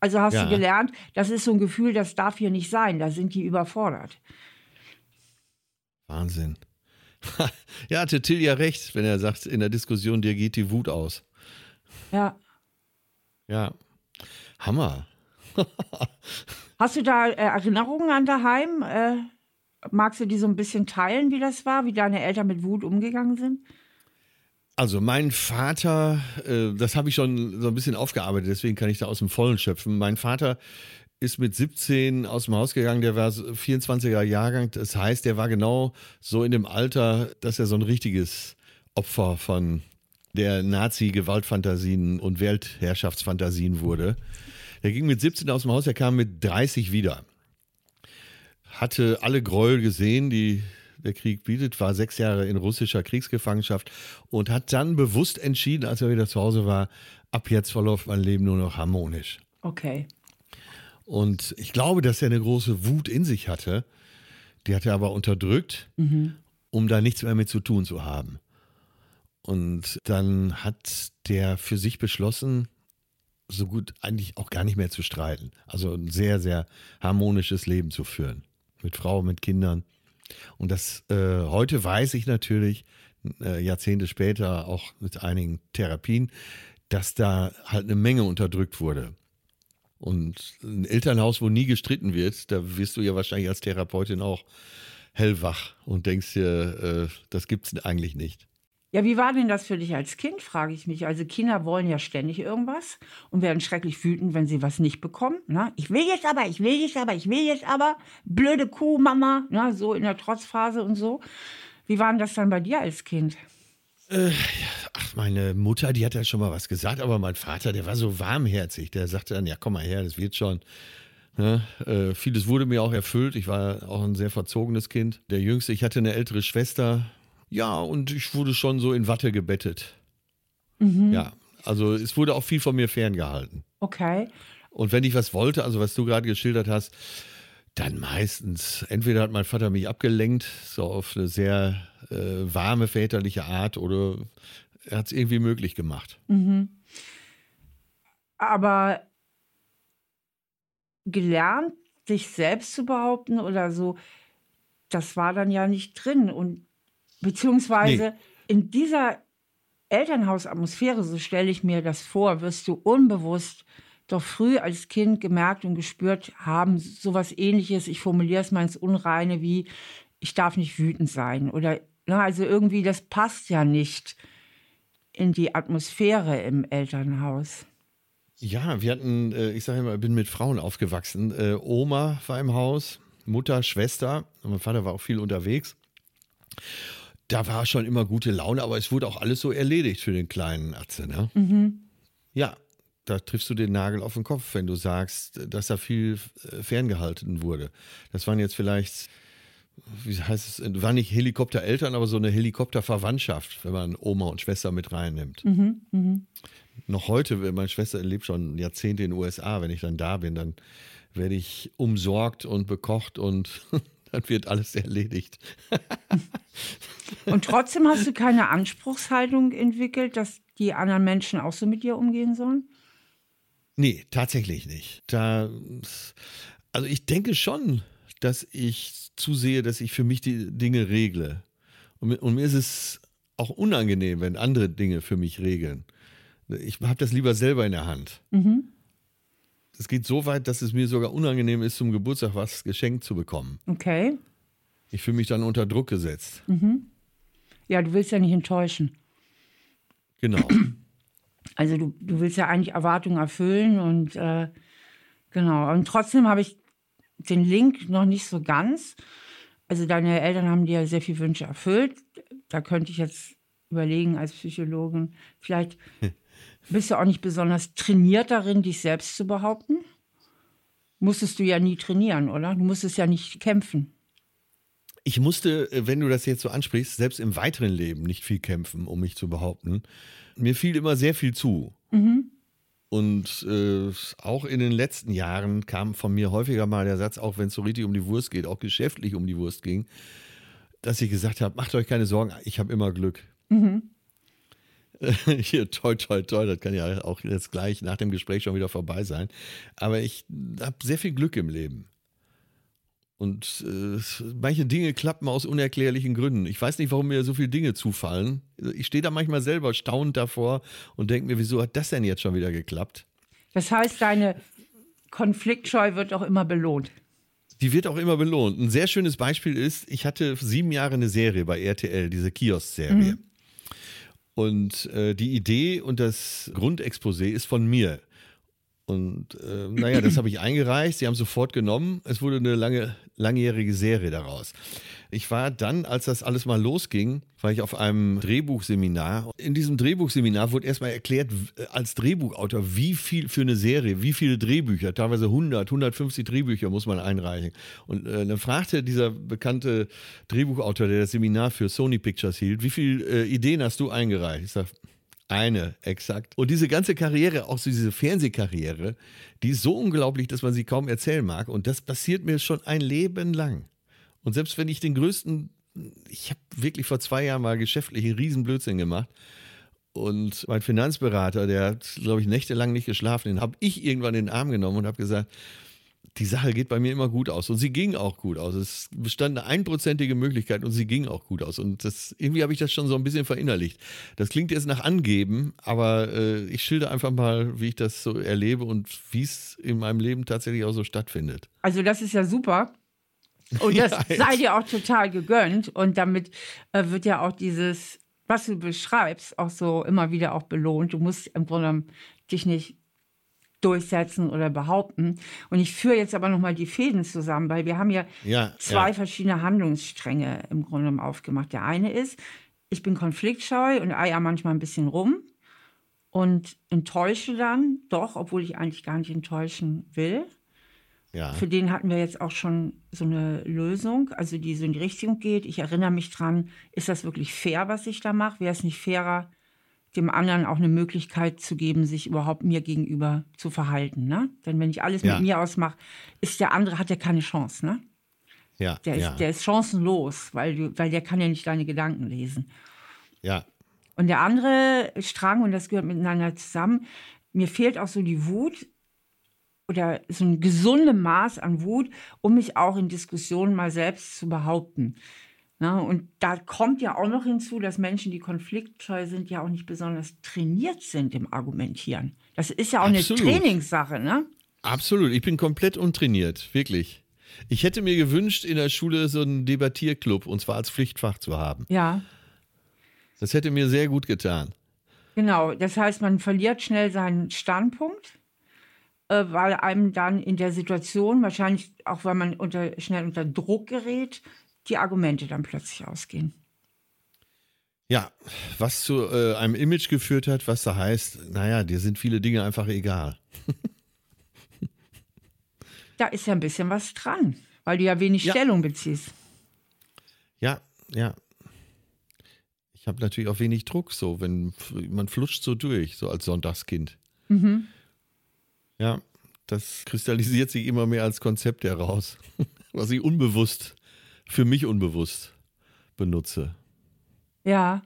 Also hast ja. du gelernt, das ist so ein Gefühl, das darf hier nicht sein. Da sind die überfordert. Wahnsinn. ja, hatte Till ja recht, wenn er sagt, in der Diskussion, dir geht die Wut aus. Ja. Ja. Hammer. Hast du da äh, Erinnerungen an daheim? Magst du die so ein bisschen teilen, wie das war, wie deine Eltern mit Wut umgegangen sind? Also mein Vater, äh, das habe ich schon so ein bisschen aufgearbeitet, deswegen kann ich da aus dem Vollen schöpfen. Mein Vater ist mit 17 aus dem Haus gegangen, der war 24er Jahrgang, das heißt, der war genau so in dem Alter, dass er so ein richtiges Opfer von der Nazi-Gewaltfantasien und Weltherrschaftsfantasien wurde. Der ging mit 17 aus dem Haus, er kam mit 30 wieder. Hatte alle Gräuel gesehen, die der Krieg bietet, war sechs Jahre in russischer Kriegsgefangenschaft und hat dann bewusst entschieden, als er wieder zu Hause war, ab jetzt verläuft mein Leben nur noch harmonisch. Okay. Und ich glaube, dass er eine große Wut in sich hatte. Die hat er aber unterdrückt. Mhm. um da nichts mehr mit zu tun zu haben. Und dann hat der für sich beschlossen, so gut eigentlich auch gar nicht mehr zu streiten. Also ein sehr, sehr harmonisches Leben zu führen. Mit Frau, mit Kindern. Und das äh, heute weiß ich natürlich, äh, Jahrzehnte später, auch mit einigen Therapien, dass da halt eine Menge unterdrückt wurde. Und ein Elternhaus, wo nie gestritten wird, da wirst du ja wahrscheinlich als Therapeutin auch hellwach und denkst dir, äh, das gibt's eigentlich nicht. Ja, wie war denn das für dich als Kind, frage ich mich. Also Kinder wollen ja ständig irgendwas und werden schrecklich wütend, wenn sie was nicht bekommen. Ne? Ich will jetzt aber, ich will jetzt aber, ich will jetzt aber. Blöde Kuh, Mama. Ne? So in der Trotzphase und so. Wie war denn das dann bei dir als Kind? Äh, ach, meine Mutter, die hat ja schon mal was gesagt, aber mein Vater, der war so warmherzig. Der sagte dann, ja, komm mal her, das wird schon. Ne? äh, vieles wurde mir auch erfüllt. Ich war auch ein sehr verzogenes Kind. Der Jüngste, ich hatte eine ältere Schwester, ja, und ich wurde schon so in Watte gebettet. Mhm. Ja, also es wurde auch viel von mir ferngehalten. Okay. Und wenn ich was wollte, also was du gerade geschildert hast, dann meistens, entweder hat mein Vater mich abgelenkt, so auf eine sehr äh, warme väterliche Art, oder er hat es irgendwie möglich gemacht. Mhm. Aber gelernt, sich selbst zu behaupten oder so, das war dann ja nicht drin. Und Beziehungsweise nee. in dieser Elternhausatmosphäre, so stelle ich mir das vor, wirst du unbewusst doch früh als Kind gemerkt und gespürt haben, sowas ähnliches, ich formuliere es mal ins Unreine, wie ich darf nicht wütend sein. Oder na, ne, also irgendwie, das passt ja nicht in die Atmosphäre im Elternhaus. Ja, wir hatten, äh, ich sage immer, bin mit Frauen aufgewachsen. Äh, Oma war im Haus, Mutter, Schwester. Mein Vater war auch viel unterwegs da war schon immer gute Laune, aber es wurde auch alles so erledigt für den kleinen Atze. Ne? Mhm. Ja, da triffst du den Nagel auf den Kopf, wenn du sagst, dass da viel äh, ferngehalten wurde. Das waren jetzt vielleicht, wie heißt es, waren nicht Helikoptereltern, aber so eine Helikopterverwandtschaft, wenn man Oma und Schwester mit reinnimmt. Mhm, mh. Noch heute, meine Schwester lebt schon Jahrzehnte in den USA, wenn ich dann da bin, dann werde ich umsorgt und bekocht und dann wird alles erledigt. Und trotzdem hast du keine Anspruchshaltung entwickelt, dass die anderen Menschen auch so mit dir umgehen sollen? Nee, tatsächlich nicht. Da, also ich denke schon, dass ich zusehe, dass ich für mich die Dinge regle. Und, und mir ist es auch unangenehm, wenn andere Dinge für mich regeln. Ich habe das lieber selber in der Hand. Mhm. Es geht so weit, dass es mir sogar unangenehm ist, zum Geburtstag was geschenkt zu bekommen. Okay. Ich fühle mich dann unter Druck gesetzt. Mhm. Ja, du willst ja nicht enttäuschen. Genau. Also du, du willst ja eigentlich Erwartungen erfüllen und äh, genau. Und trotzdem habe ich den Link noch nicht so ganz. Also deine Eltern haben dir sehr viele Wünsche erfüllt. Da könnte ich jetzt überlegen als Psychologin, vielleicht bist du auch nicht besonders trainiert darin, dich selbst zu behaupten. Musstest du ja nie trainieren, oder? Du musstest ja nicht kämpfen ich musste, äh, wenn du das jetzt so ansprichst, selbst im weiteren Leben nicht viel kämpfen, um mich zu behaupten. Mir fiel immer sehr viel zu. Mhm. Und äh, auch in den letzten Jahren kam von mir häufiger mal der Satz, auch wenn es so richtig um die Wurst geht, auch geschäftlich um die Wurst ging, dass ich gesagt habe, macht euch keine Sorgen, ich habe immer Glück. Mhm. Hier, toi, toi, toi, das kann ja auch jetzt gleich nach dem Gespräch schon wieder vorbei sein. Aber ich habe sehr viel Glück im Leben. Und äh, manche Dinge klappen aus unerklärlichen Gründen. Ich weiß nicht, warum mir so viele Dinge zufallen. Ich stehe da manchmal selber staunend davor und denke mir, wieso hat das denn jetzt schon wieder geklappt? Das heißt, deine Konfliktscheu wird auch immer belohnt. Die wird auch immer belohnt. Ein sehr schönes Beispiel ist, ich hatte sieben Jahre eine Serie bei RTL, diese Kiosk-Serie. Mhm. Und äh, die Idee und das Grundexposé ist von mir. Und äh, naja, das habe ich eingereicht. Sie haben sofort genommen. Es wurde eine lange, langjährige Serie daraus. Ich war dann, als das alles mal losging, war ich auf einem Drehbuchseminar. In diesem Drehbuchseminar wurde erstmal erklärt, als Drehbuchautor, wie viel für eine Serie, wie viele Drehbücher, teilweise 100, 150 Drehbücher muss man einreichen. Und äh, dann fragte dieser bekannte Drehbuchautor, der das Seminar für Sony Pictures hielt, wie viele äh, Ideen hast du eingereicht? Ich sage, eine, exakt. Und diese ganze Karriere, auch so diese Fernsehkarriere, die ist so unglaublich, dass man sie kaum erzählen mag. Und das passiert mir schon ein Leben lang. Und selbst wenn ich den größten ich habe wirklich vor zwei Jahren mal geschäftlich einen riesen Blödsinn gemacht. Und mein Finanzberater, der hat, glaube ich, nächtelang nicht geschlafen, den habe ich irgendwann in den Arm genommen und habe gesagt, die Sache geht bei mir immer gut aus. Und sie ging auch gut aus. Es bestand eine einprozentige Möglichkeit und sie ging auch gut aus. Und das, irgendwie habe ich das schon so ein bisschen verinnerlicht. Das klingt jetzt nach Angeben, aber äh, ich schilder einfach mal, wie ich das so erlebe und wie es in meinem Leben tatsächlich auch so stattfindet. Also das ist ja super. Und das ja, sei dir auch total gegönnt. Und damit äh, wird ja auch dieses, was du beschreibst, auch so immer wieder auch belohnt. Du musst im Grunde dich nicht durchsetzen oder behaupten. Und ich führe jetzt aber nochmal die Fäden zusammen, weil wir haben ja, ja zwei ja. verschiedene Handlungsstränge im Grunde genommen aufgemacht. Der eine ist, ich bin konfliktscheu und eier manchmal ein bisschen rum und enttäusche dann doch, obwohl ich eigentlich gar nicht enttäuschen will. Ja. Für den hatten wir jetzt auch schon so eine Lösung, also die so in die Richtung geht. Ich erinnere mich dran, ist das wirklich fair, was ich da mache? Wäre es nicht fairer, dem anderen auch eine Möglichkeit zu geben, sich überhaupt mir gegenüber zu verhalten. Ne? Denn wenn ich alles ja. mit mir ausmache, ist der andere, hat ja keine Chance. Ne? Ja, der, ja. Ist, der ist chancenlos, weil, du, weil der kann ja nicht deine Gedanken lesen. Ja. Und der andere Strang, und das gehört miteinander zusammen, mir fehlt auch so die Wut oder so ein gesundes Maß an Wut, um mich auch in Diskussionen mal selbst zu behaupten. Na, und da kommt ja auch noch hinzu, dass Menschen, die konfliktscheu sind, ja auch nicht besonders trainiert sind im Argumentieren. Das ist ja auch Absolut. eine Trainingssache, ne? Absolut. Ich bin komplett untrainiert, wirklich. Ich hätte mir gewünscht, in der Schule so einen Debattierclub und zwar als Pflichtfach zu haben. Ja. Das hätte mir sehr gut getan. Genau, das heißt, man verliert schnell seinen Standpunkt, äh, weil einem dann in der Situation, wahrscheinlich auch weil man unter, schnell unter Druck gerät, die Argumente dann plötzlich ausgehen. Ja, was zu äh, einem Image geführt hat, was da heißt, naja, dir sind viele Dinge einfach egal. da ist ja ein bisschen was dran, weil du ja wenig ja. Stellung beziehst. Ja, ja. Ich habe natürlich auch wenig Druck, so, wenn man flutscht so durch, so als Sonntagskind. Mhm. Ja, das kristallisiert sich immer mehr als Konzept heraus, was ich unbewusst für mich unbewusst benutze. Ja.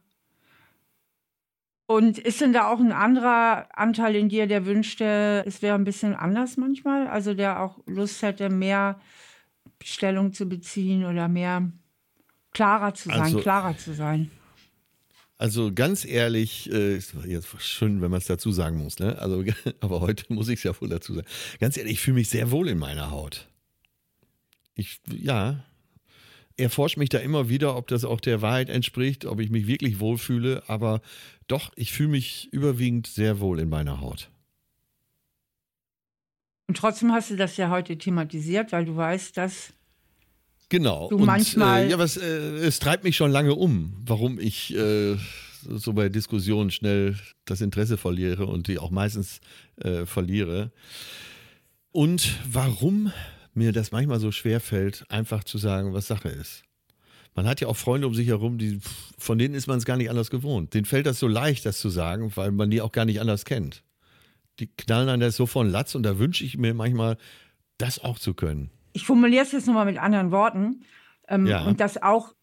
Und ist denn da auch ein anderer Anteil in dir, der wünschte, es wäre ein bisschen anders manchmal? Also der auch Lust hätte, mehr Stellung zu beziehen oder mehr klarer zu sein, also, klarer zu sein? Also ganz ehrlich, äh, jetzt schön, wenn man es dazu sagen muss, ne? Also, aber heute muss ich es ja wohl dazu sagen. Ganz ehrlich, ich fühle mich sehr wohl in meiner Haut. Ich, ja, erforscht mich da immer wieder, ob das auch der Wahrheit entspricht, ob ich mich wirklich wohlfühle. Aber doch, ich fühle mich überwiegend sehr wohl in meiner Haut. Und trotzdem hast du das ja heute thematisiert, weil du weißt, dass genau. du manchmal. äh, ja, was, äh, es treibt mich schon lange um, warum ich äh, so bei Diskussionen schnell das Interesse verliere und die auch meistens äh, verliere. Und warum mir das manchmal so schwer fällt, einfach zu sagen, was Sache ist. Man hat ja auch Freunde um sich herum, die, von denen ist man es gar nicht anders gewohnt. Denen fällt das so leicht, das zu sagen, weil man die auch gar nicht anders kennt. Die knallen an das so von Latz und da wünsche ich mir manchmal, das auch zu können. Ich formuliere es jetzt nochmal mit anderen Worten. Ähm, ja. Und das auch,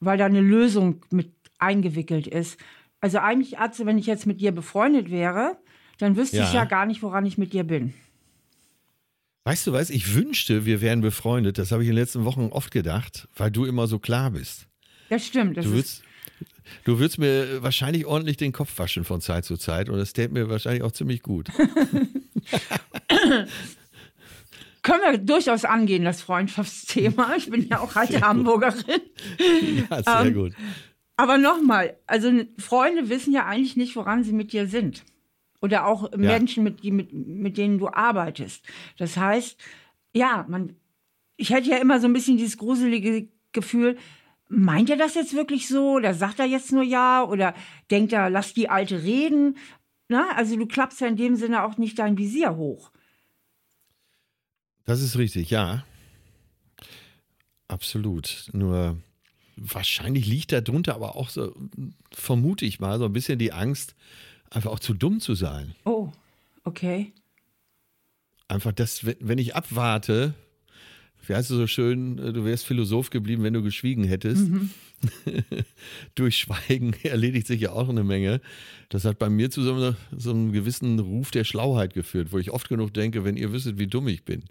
weil da eine Lösung mit eingewickelt ist. Also eigentlich, Atze, wenn ich jetzt mit dir befreundet wäre, dann wüsste ja. ich ja gar nicht, woran ich mit dir bin. Weißt du was, ich wünschte, wir wären befreundet. Das habe ich in den letzten Wochen oft gedacht, weil du immer so klar bist. Das stimmt. Das du, würdest, du würdest mir wahrscheinlich ordentlich den Kopf waschen von Zeit zu Zeit und das täte mir wahrscheinlich auch ziemlich gut. Können wir durchaus angehen, das Freundschaftsthema. Ich bin ja auch alte Hamburgerin. Ja, sehr ähm, gut. Aber nochmal, also Freunde wissen ja eigentlich nicht, woran sie mit dir sind oder auch ja. Menschen, mit, die, mit, mit denen du arbeitest. Das heißt, ja, man, ich hätte ja immer so ein bisschen dieses gruselige Gefühl, meint er das jetzt wirklich so oder sagt er jetzt nur ja oder denkt er, lass die Alte reden? Na, also du klappst ja in dem Sinne auch nicht dein Visier hoch. Das ist richtig, ja. Absolut. Nur wahrscheinlich liegt darunter aber auch so, vermute ich mal, so ein bisschen die Angst, einfach auch zu dumm zu sein. Oh, okay. Einfach das, wenn ich abwarte, wie heißt es so schön, du wärst Philosoph geblieben, wenn du geschwiegen hättest. Mhm. Durch Schweigen erledigt sich ja auch eine Menge. Das hat bei mir zu so einem, so einem, gewissen Ruf der Schlauheit geführt, wo ich oft genug denke, wenn ihr wüsstet, wie dumm ich bin.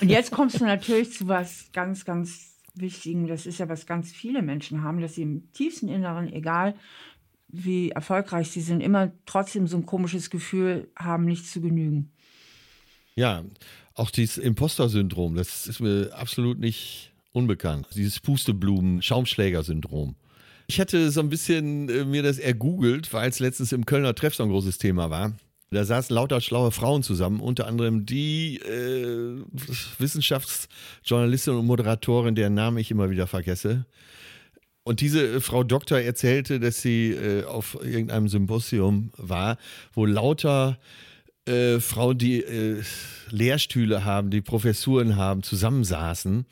Und jetzt kommst du natürlich zu was ganz, ganz Wichtigen. Das ist ja, was ganz viele Menschen haben, dass sie im tiefsten Inneren, egal wie erfolgreich sie sind, immer trotzdem so ein komisches Gefühl haben, nicht zu genügen. Ja, auch dieses Imposter-Syndrom, das ist mir absolut nicht unbekannt. Dieses Pusteblumen-Schaumschläger-Syndrom. Ich hatte so ein bisschen äh, mir das ergoogelt, weil es letztens im Kölner Treff so ein großes Thema war. Da saßen lauter schlaue Frauen zusammen, unter anderem die äh, Wissenschaftsjournalistin und Moderatorin, deren Namen ich immer wieder vergesse. Und diese Frau Doktor erzählte, dass sie äh, auf irgendeinem Symposium war, wo lauter äh, Frauen, die äh, Lehrstühle haben, die Professuren haben, zusammensaßen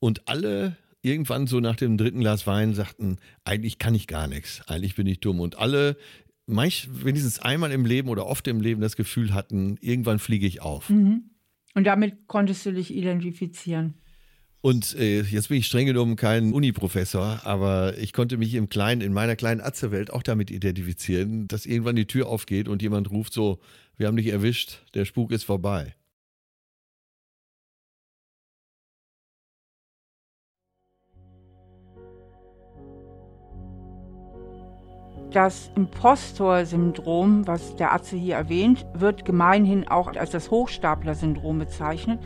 und alle irgendwann so nach dem dritten Glas Wein sagten, eigentlich kann ich gar nichts, eigentlich bin ich dumm. Und alle, manch, wenigstens einmal im Leben oder oft im Leben das Gefühl hatten, irgendwann fliege ich auf. Mhm. Und damit konntest du dich identifizieren. Und äh, jetzt bin ich streng genommen kein Uni-Professor, aber ich konnte mich im kleinen, in meiner kleinen Atze-Welt auch damit identifizieren, dass irgendwann die Tür aufgeht und jemand ruft so, wir haben dich erwischt, der Spuk ist vorbei. Das Impostor-Syndrom, was der Atze hier erwähnt, wird gemeinhin auch als das Hochstapler-Syndrom bezeichnet.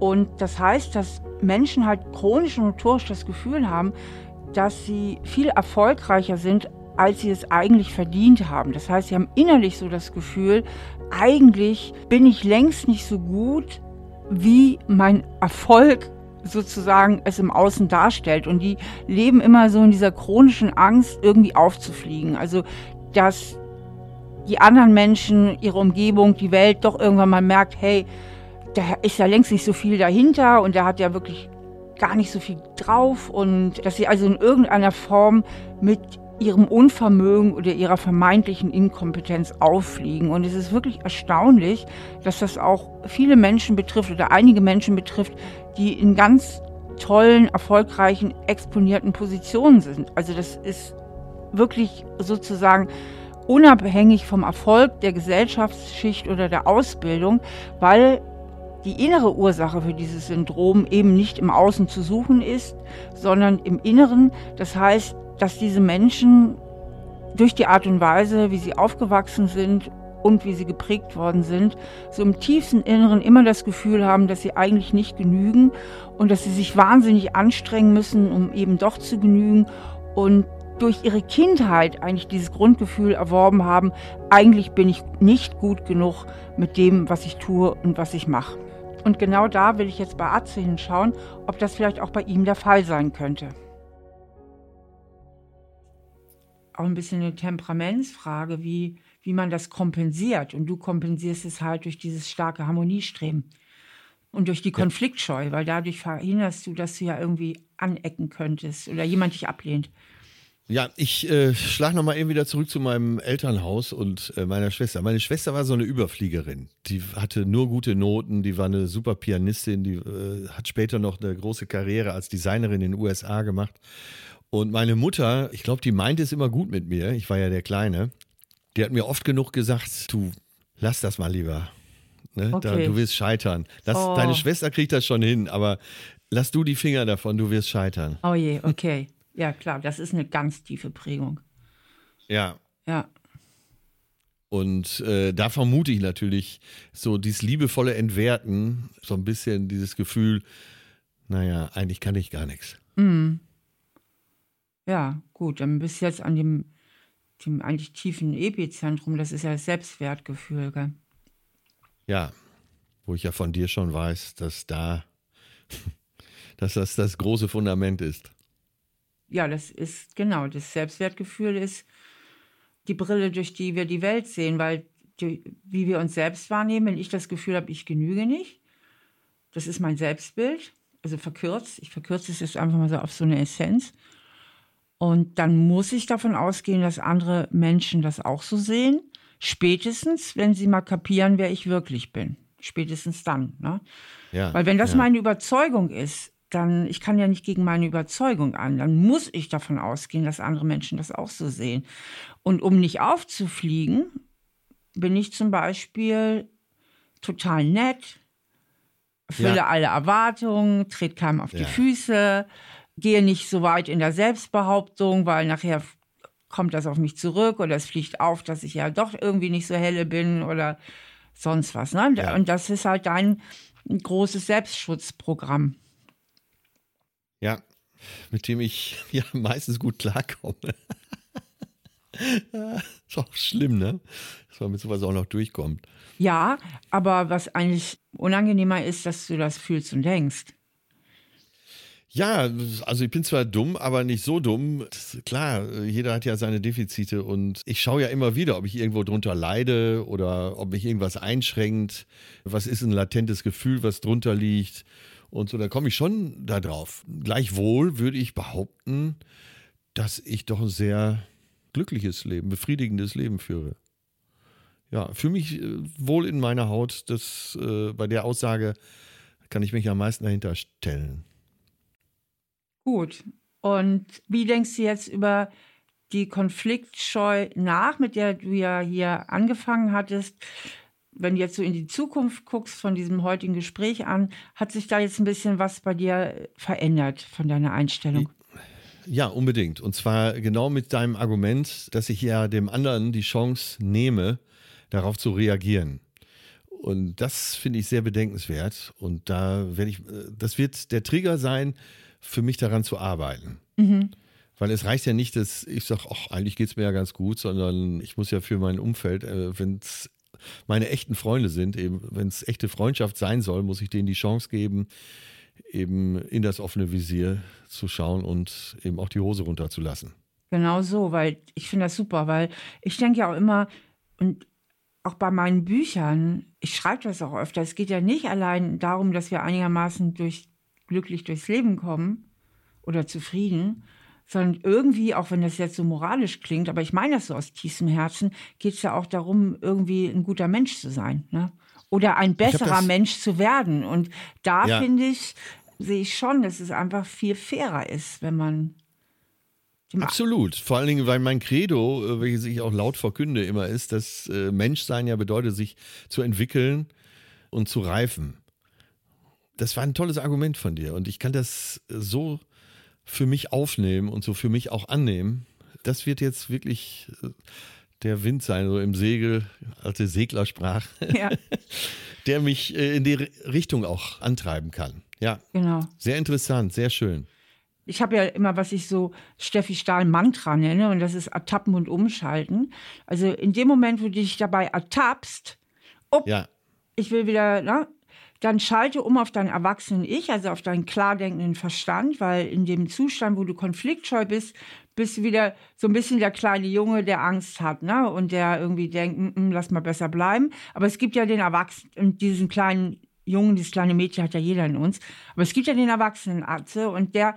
Und das heißt, dass Menschen halt chronisch und notorisch das Gefühl haben, dass sie viel erfolgreicher sind, als sie es eigentlich verdient haben. Das heißt, sie haben innerlich so das Gefühl, eigentlich bin ich längst nicht so gut, wie mein Erfolg sozusagen es im Außen darstellt. Und die leben immer so in dieser chronischen Angst, irgendwie aufzufliegen. Also, dass die anderen Menschen, ihre Umgebung, die Welt doch irgendwann mal merkt, hey, da ist ja längst nicht so viel dahinter und der hat ja wirklich gar nicht so viel drauf und dass sie also in irgendeiner Form mit ihrem Unvermögen oder ihrer vermeintlichen Inkompetenz auffliegen. Und es ist wirklich erstaunlich, dass das auch viele Menschen betrifft oder einige Menschen betrifft, die in ganz tollen, erfolgreichen, exponierten Positionen sind. Also das ist wirklich sozusagen unabhängig vom Erfolg der Gesellschaftsschicht oder der Ausbildung, weil die innere Ursache für dieses Syndrom eben nicht im Außen zu suchen ist, sondern im Inneren. Das heißt, dass diese Menschen durch die Art und Weise, wie sie aufgewachsen sind und wie sie geprägt worden sind, so im tiefsten Inneren immer das Gefühl haben, dass sie eigentlich nicht genügen und dass sie sich wahnsinnig anstrengen müssen, um eben doch zu genügen und durch ihre Kindheit eigentlich dieses Grundgefühl erworben haben, eigentlich bin ich nicht gut genug mit dem, was ich tue und was ich mache. Und genau da will ich jetzt bei Atze hinschauen, ob das vielleicht auch bei ihm der Fall sein könnte. Auch ein bisschen eine Temperamentsfrage, wie, wie man das kompensiert. Und du kompensierst es halt durch dieses starke Harmoniestreben und durch die Konfliktscheu, weil dadurch verhinderst du, dass du ja irgendwie anecken könntest oder jemand dich ablehnt. Ja, ich äh, schlage nochmal eben wieder zurück zu meinem Elternhaus und äh, meiner Schwester. Meine Schwester war so eine Überfliegerin. Die hatte nur gute Noten, die war eine super Pianistin, die äh, hat später noch eine große Karriere als Designerin in den USA gemacht. Und meine Mutter, ich glaube, die meinte es immer gut mit mir. Ich war ja der Kleine. Die hat mir oft genug gesagt, du lass das mal lieber. Ne? Okay. Da, du wirst scheitern. Das, oh. Deine Schwester kriegt das schon hin, aber lass du die Finger davon, du wirst scheitern. Oh je, okay. Ja, klar, das ist eine ganz tiefe Prägung. Ja. Ja. Und äh, da vermute ich natürlich so dieses liebevolle Entwerten, so ein bisschen dieses Gefühl, naja, eigentlich kann ich gar nichts. Mhm. Ja, gut, dann bist du jetzt an dem, dem eigentlich tiefen Epizentrum, das ist ja das Selbstwertgefühl. Gell? Ja, wo ich ja von dir schon weiß, dass da, dass das das große Fundament ist ja, das ist genau, das Selbstwertgefühl ist die Brille, durch die wir die Welt sehen, weil die, wie wir uns selbst wahrnehmen, wenn ich das Gefühl habe, ich genüge nicht, das ist mein Selbstbild, also verkürzt, ich verkürze es jetzt einfach mal so auf so eine Essenz. Und dann muss ich davon ausgehen, dass andere Menschen das auch so sehen, spätestens, wenn sie mal kapieren, wer ich wirklich bin. Spätestens dann. Ne? Ja, Weil wenn das ja. meine Überzeugung ist, dann, ich kann ja nicht gegen meine Überzeugung an, dann muss ich davon ausgehen, dass andere Menschen das auch so sehen. Und um nicht aufzufliegen, bin ich zum Beispiel total nett, erfülle Ja. alle Erwartungen, trete keinem auf die Ja. Füße, gehe nicht so weit in der Selbstbehauptung, weil nachher kommt das auf mich zurück oder es fliegt auf, dass ich ja doch irgendwie nicht so helle bin oder sonst was. Ne? Ja. Und das ist halt dein großes Selbstschutzprogramm. Ja, mit dem ich ja meistens gut klarkomme. ist auch schlimm, ne? Dass man mit sowas auch noch durchkommt. Ja, aber was eigentlich unangenehmer ist, dass du das fühlst und denkst. Ja, also ich bin zwar dumm, aber nicht so dumm. Klar, jeder hat ja seine Defizite und ich schaue ja immer wieder, ob ich irgendwo drunter leide oder ob mich irgendwas einschränkt. Was ist ein latentes Gefühl, was drunter liegt? Und so, da komme ich schon da drauf. Gleichwohl würde ich behaupten, dass ich doch ein sehr glückliches Leben, befriedigendes Leben führe. Ja, fühle mich äh, wohl in meiner Haut. Das, äh, bei der Aussage kann ich mich am meisten dahinter stellen. Gut. Und wie denkst du jetzt über die Konfliktscheu nach, mit der du ja hier angefangen hattest? Wenn du jetzt so in die Zukunft guckst von diesem heutigen Gespräch an, hat sich da jetzt ein bisschen was bei dir verändert von deiner Einstellung? Ja, unbedingt. Und zwar genau mit deinem Argument, dass ich ja dem anderen die Chance nehme, darauf zu reagieren. Und das finde ich sehr bedenkenswert. Und da werde ich, das wird der Trigger sein, für mich daran zu arbeiten. Weil es reicht ja nicht, dass ich sage, ach, eigentlich geht es mir ja ganz gut, sondern ich muss ja für mein Umfeld, äh, wenn es meine echten Freunde sind, wenn es echte Freundschaft sein soll, muss ich denen die Chance geben, eben in das offene Visier zu schauen und eben auch die Hose runterzulassen. Genau so, weil ich finde das super, weil ich denke ja auch immer, und auch bei meinen Büchern, ich schreibe das auch öfter, es geht ja nicht allein darum, dass wir einigermaßen durch, glücklich durchs Leben kommen oder zufrieden, sondern irgendwie, auch wenn das jetzt so moralisch klingt, aber ich meine das so aus tiefstem Herzen, geht es ja auch darum, irgendwie ein guter Mensch zu sein. Ne? Oder ein besserer Mensch zu werden. Und da Ja. finde ich, sehe ich schon, dass es einfach viel fairer ist, wenn man Absolut. Vor allen Dingen, weil mein Credo, äh, welches ich auch laut verkünde, immer ist, dass äh, Menschsein ja bedeutet, sich zu entwickeln und zu reifen. Das war ein tolles Argument von dir und ich kann das so für mich aufnehmen und so für mich auch annehmen. Das wird jetzt wirklich äh, der Wind sein, so im Segel, alte Seglersprach, Ja, der mich äh, in die Richtung auch antreiben kann. Ja, genau. sehr interessant, sehr schön. Ich habe ja immer, was ich so Steffi Stahl Mantra nenne, und das ist Ertappen und Umschalten. Also in dem Moment, wo du dich dabei ertappst, oh, Ja, ich will wieder, ne? Dann schalte um auf deinen erwachsenen Ich, also auf deinen klar denkenden Verstand, weil in dem Zustand, wo du konfliktscheu bist, bist du wieder so ein bisschen der kleine Junge, der Angst hat, ne? Und der irgendwie denkt, "Mm, mm, lass mal besser bleiben. Aber es gibt ja den Erwachsenen, diesen kleinen Jungen, dieses kleine Mädchen hat ja jeder in uns. Aber es gibt ja den Erwachsenen Atze und der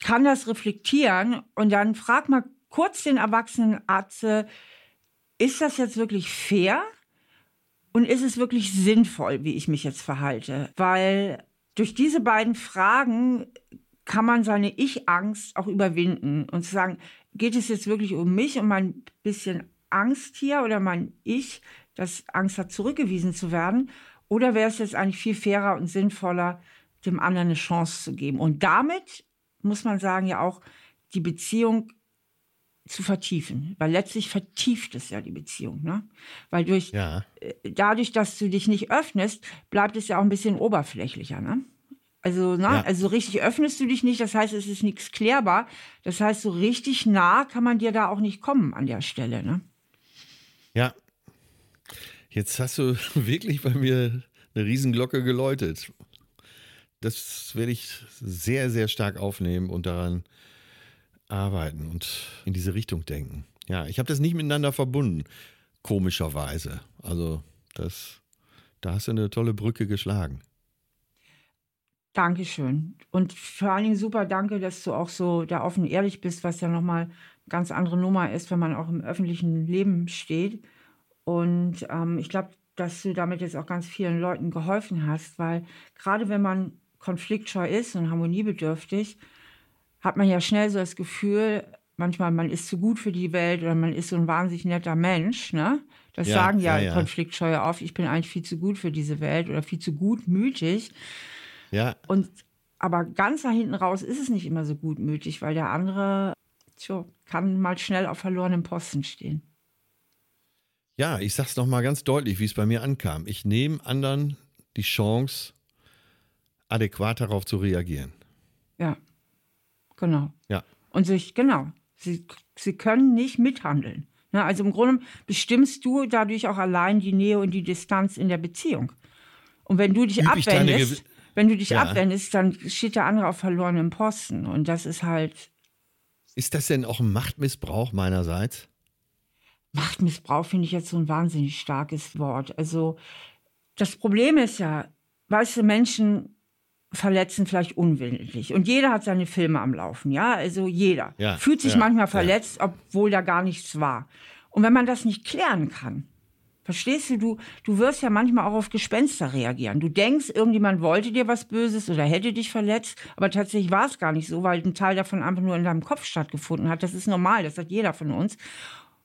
kann das reflektieren und dann frag mal kurz den erwachsenen Atze, ist das jetzt wirklich fair? Und ist es wirklich sinnvoll, wie ich mich jetzt verhalte? Weil durch diese beiden Fragen kann man seine Ich-Angst auch überwinden und zu sagen, geht es jetzt wirklich um mich, um mein bisschen Angst hier oder mein Ich, das Angst hat, zurückgewiesen zu werden? Oder wäre es jetzt eigentlich viel fairer und sinnvoller, dem anderen eine Chance zu geben? Und damit muss man sagen, ja auch die Beziehung zu vertiefen, weil letztlich vertieft es ja die Beziehung, ne? Weil durch ja. dadurch, dass du dich nicht öffnest, bleibt es ja auch ein bisschen oberflächlicher, ne? Also, ne? Ja. also so richtig öffnest du dich nicht, das heißt, es ist nichts klärbar. Das heißt, so richtig nah kann man dir da auch nicht kommen an der Stelle, ne? Ja. Jetzt hast du wirklich bei mir eine Riesenglocke geläutet. Das werde ich sehr, sehr stark aufnehmen und daran arbeiten und in diese Richtung denken. Ja, ich habe das nicht miteinander verbunden, komischerweise. Also, das, da hast du eine tolle Brücke geschlagen. Dankeschön. Und vor allen Dingen super danke, dass du auch so da offen ehrlich bist, was ja nochmal eine ganz andere Nummer ist, wenn man auch im öffentlichen Leben steht. Und ähm, ich glaube, dass du damit jetzt auch ganz vielen Leuten geholfen hast, weil gerade wenn man konfliktscheu ist und harmoniebedürftig, hat man ja schnell so das Gefühl, manchmal man ist zu gut für die Welt oder man ist so ein wahnsinnig netter Mensch, ne? Das Ja, sagen ja, ja. Konfliktscheue oft, ich bin eigentlich viel zu gut für diese Welt oder viel zu gutmütig. Ja, Und aber ganz nach hinten raus ist es nicht immer so gutmütig, weil der andere tja, kann mal schnell auf verlorenem Posten stehen. ja, ich sag's noch mal ganz deutlich, wie es bei mir ankam. Ich nehme anderen die Chance, adäquat darauf zu reagieren. Ja, genau. Ja. Und sich, genau, sie, sie können nicht mithandeln. Ne, also im Grunde bestimmst du dadurch auch allein die Nähe und die Distanz in der Beziehung. Und wenn du dich Üb abwendest, wenn du dich Ja. abwendest, dann steht der andere auf verlorenem Posten. Und das ist halt Ist das denn auch ein Machtmissbrauch meinerseits? Machtmissbrauch, finde ich jetzt so ein wahnsinnig starkes Wort. Also das Problem ist ja, weißt du, Menschen verletzen vielleicht unwillentlich. Und jeder hat seine Filme am Laufen, ja? Also jeder. Ja, Fühlt sich ja, manchmal ja. verletzt, obwohl da gar nichts war. Und wenn man das nicht klären kann, verstehst du, du, du wirst ja manchmal auch auf Gespenster reagieren. Du denkst, irgendjemand wollte dir was Böses oder hätte dich verletzt, aber tatsächlich war es gar nicht so, weil ein Teil davon einfach nur in deinem Kopf stattgefunden hat. Das ist normal, das hat jeder von uns.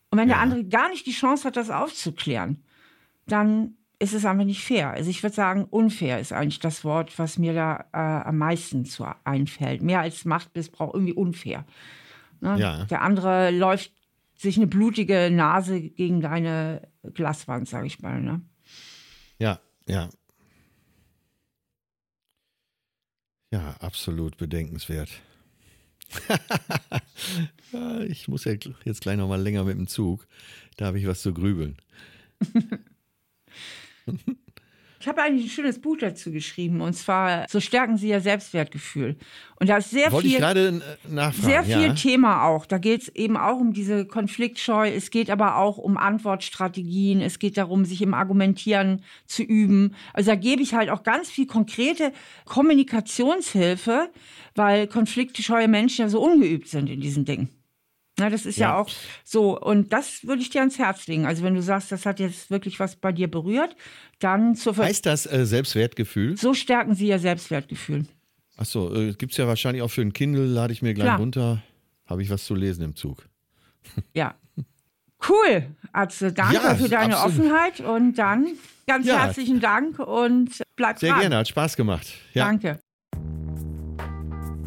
Und wenn der andere gar nicht die Chance hat, das aufzuklären, dann ist es einfach nicht fair. Also ich würde sagen, unfair ist eigentlich das Wort, was mir da äh, am meisten zu einfällt. Mehr als Machtmissbrauch, irgendwie unfair. Ne? Ja. Der andere läuft sich eine blutige Nase gegen deine Glaswand, sage ich mal. Ne? Ja, ja. Ja, absolut bedenkenswert. Ja, ich muss ja jetzt gleich noch mal länger mit dem Zug. Da habe ich was zu grübeln. Ich habe eigentlich ein schönes Buch dazu geschrieben und zwar So stärken Sie Ihr Selbstwertgefühl. Und da ist sehr Wollte ich viel. gerade äh, nachfragen. Sehr viel ja. Thema auch. Da geht es eben auch um diese Konfliktscheu. Es geht aber auch um Antwortstrategien. Es geht darum, sich im Argumentieren zu üben. Also da gebe ich halt auch ganz viel konkrete Kommunikationshilfe, weil konfliktscheue Menschen ja so ungeübt sind in diesen Dingen. Na, das ist ja. Ja. auch so. Und das würde ich dir ans Herz legen. Also wenn du sagst, das hat jetzt wirklich was bei dir berührt, dann zur Ver Heißt das äh, Selbstwertgefühl? so stärken sie ihr Selbstwertgefühl. Achso, äh, gibt es ja wahrscheinlich auch für ein Kindle, lade ich mir gleich Klar. runter. Habe ich was zu lesen im Zug. Ja. Cool, Atze. Danke Ja, für deine absolut. Offenheit und dann ganz Ja. herzlichen Dank und bleib Sehr dran. gerne, hat Spaß gemacht. Danke.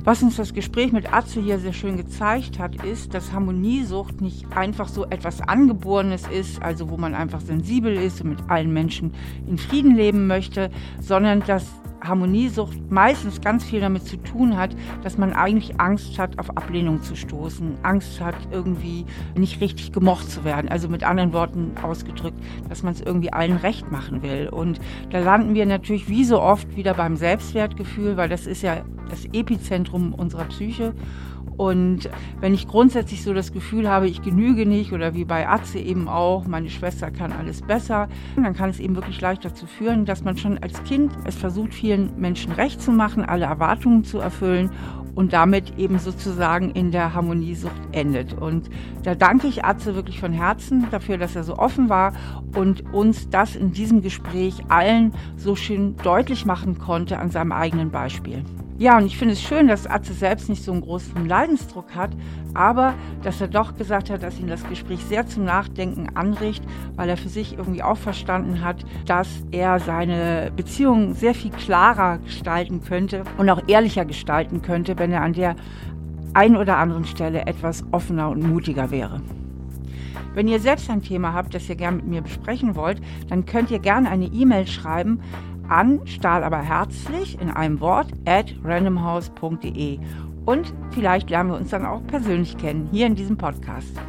Was uns das Gespräch mit Atze hier sehr schön gezeigt hat, ist, dass Harmoniesucht nicht einfach so etwas Angeborenes ist, also wo man einfach sensibel ist und mit allen Menschen in Frieden leben möchte, sondern dass Harmoniesucht meistens ganz viel damit zu tun hat, dass man eigentlich Angst hat, auf Ablehnung zu stoßen, Angst hat, irgendwie nicht richtig gemocht zu werden. Also mit anderen Worten ausgedrückt, dass man es irgendwie allen recht machen will. Und da landen wir natürlich wie so oft wieder beim Selbstwertgefühl, weil das ist ja das Epizentrum unserer Psyche. Und wenn ich grundsätzlich so das Gefühl habe, ich genüge nicht oder wie bei Atze eben auch, meine Schwester kann alles besser, dann kann es eben wirklich leicht dazu führen, dass man schon als Kind es versucht, vielen Menschen recht zu machen, alle Erwartungen zu erfüllen und damit eben sozusagen in der Harmoniesucht endet. Und da danke ich Atze wirklich von Herzen dafür, dass er so offen war und uns das in diesem Gespräch allen so schön deutlich machen konnte an seinem eigenen Beispiel. Ja, und ich finde es schön, dass Atze selbst nicht so einen großen Leidensdruck hat, aber dass er doch gesagt hat, dass ihn das Gespräch sehr zum Nachdenken anregt, weil er für sich irgendwie auch verstanden hat, dass er seine Beziehung sehr viel klarer gestalten könnte und auch ehrlicher gestalten könnte, wenn er an der einen oder anderen Stelle etwas offener und mutiger wäre. Wenn ihr selbst ein Thema habt, das ihr gerne mit mir besprechen wollt, dann könnt ihr gerne eine E-Mail schreiben an stahl aber herzlich in einem Wort at randomhouse.de und vielleicht lernen wir uns dann auch persönlich kennen hier in diesem Podcast.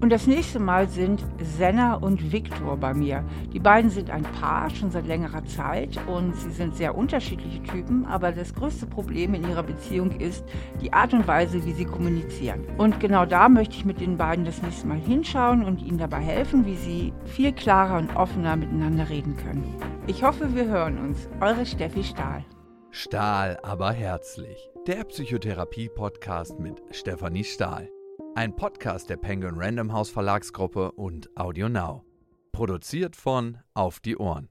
Und das nächste Mal sind Senna und Viktor bei mir. Die beiden sind ein Paar schon seit längerer Zeit und sie sind sehr unterschiedliche Typen, aber das größte Problem in ihrer Beziehung ist die Art und Weise, wie sie kommunizieren. Und genau da möchte ich mit den beiden das nächste Mal hinschauen und ihnen dabei helfen, wie sie viel klarer und offener miteinander reden können. Ich hoffe, wir hören uns. Eure Steffi Stahl. Stahl aber herzlich. Der Psychotherapie-Podcast mit Stefanie Stahl. Ein Podcast der Penguin Random House Verlagsgruppe und Audio Now. Produziert von Auf die Ohren.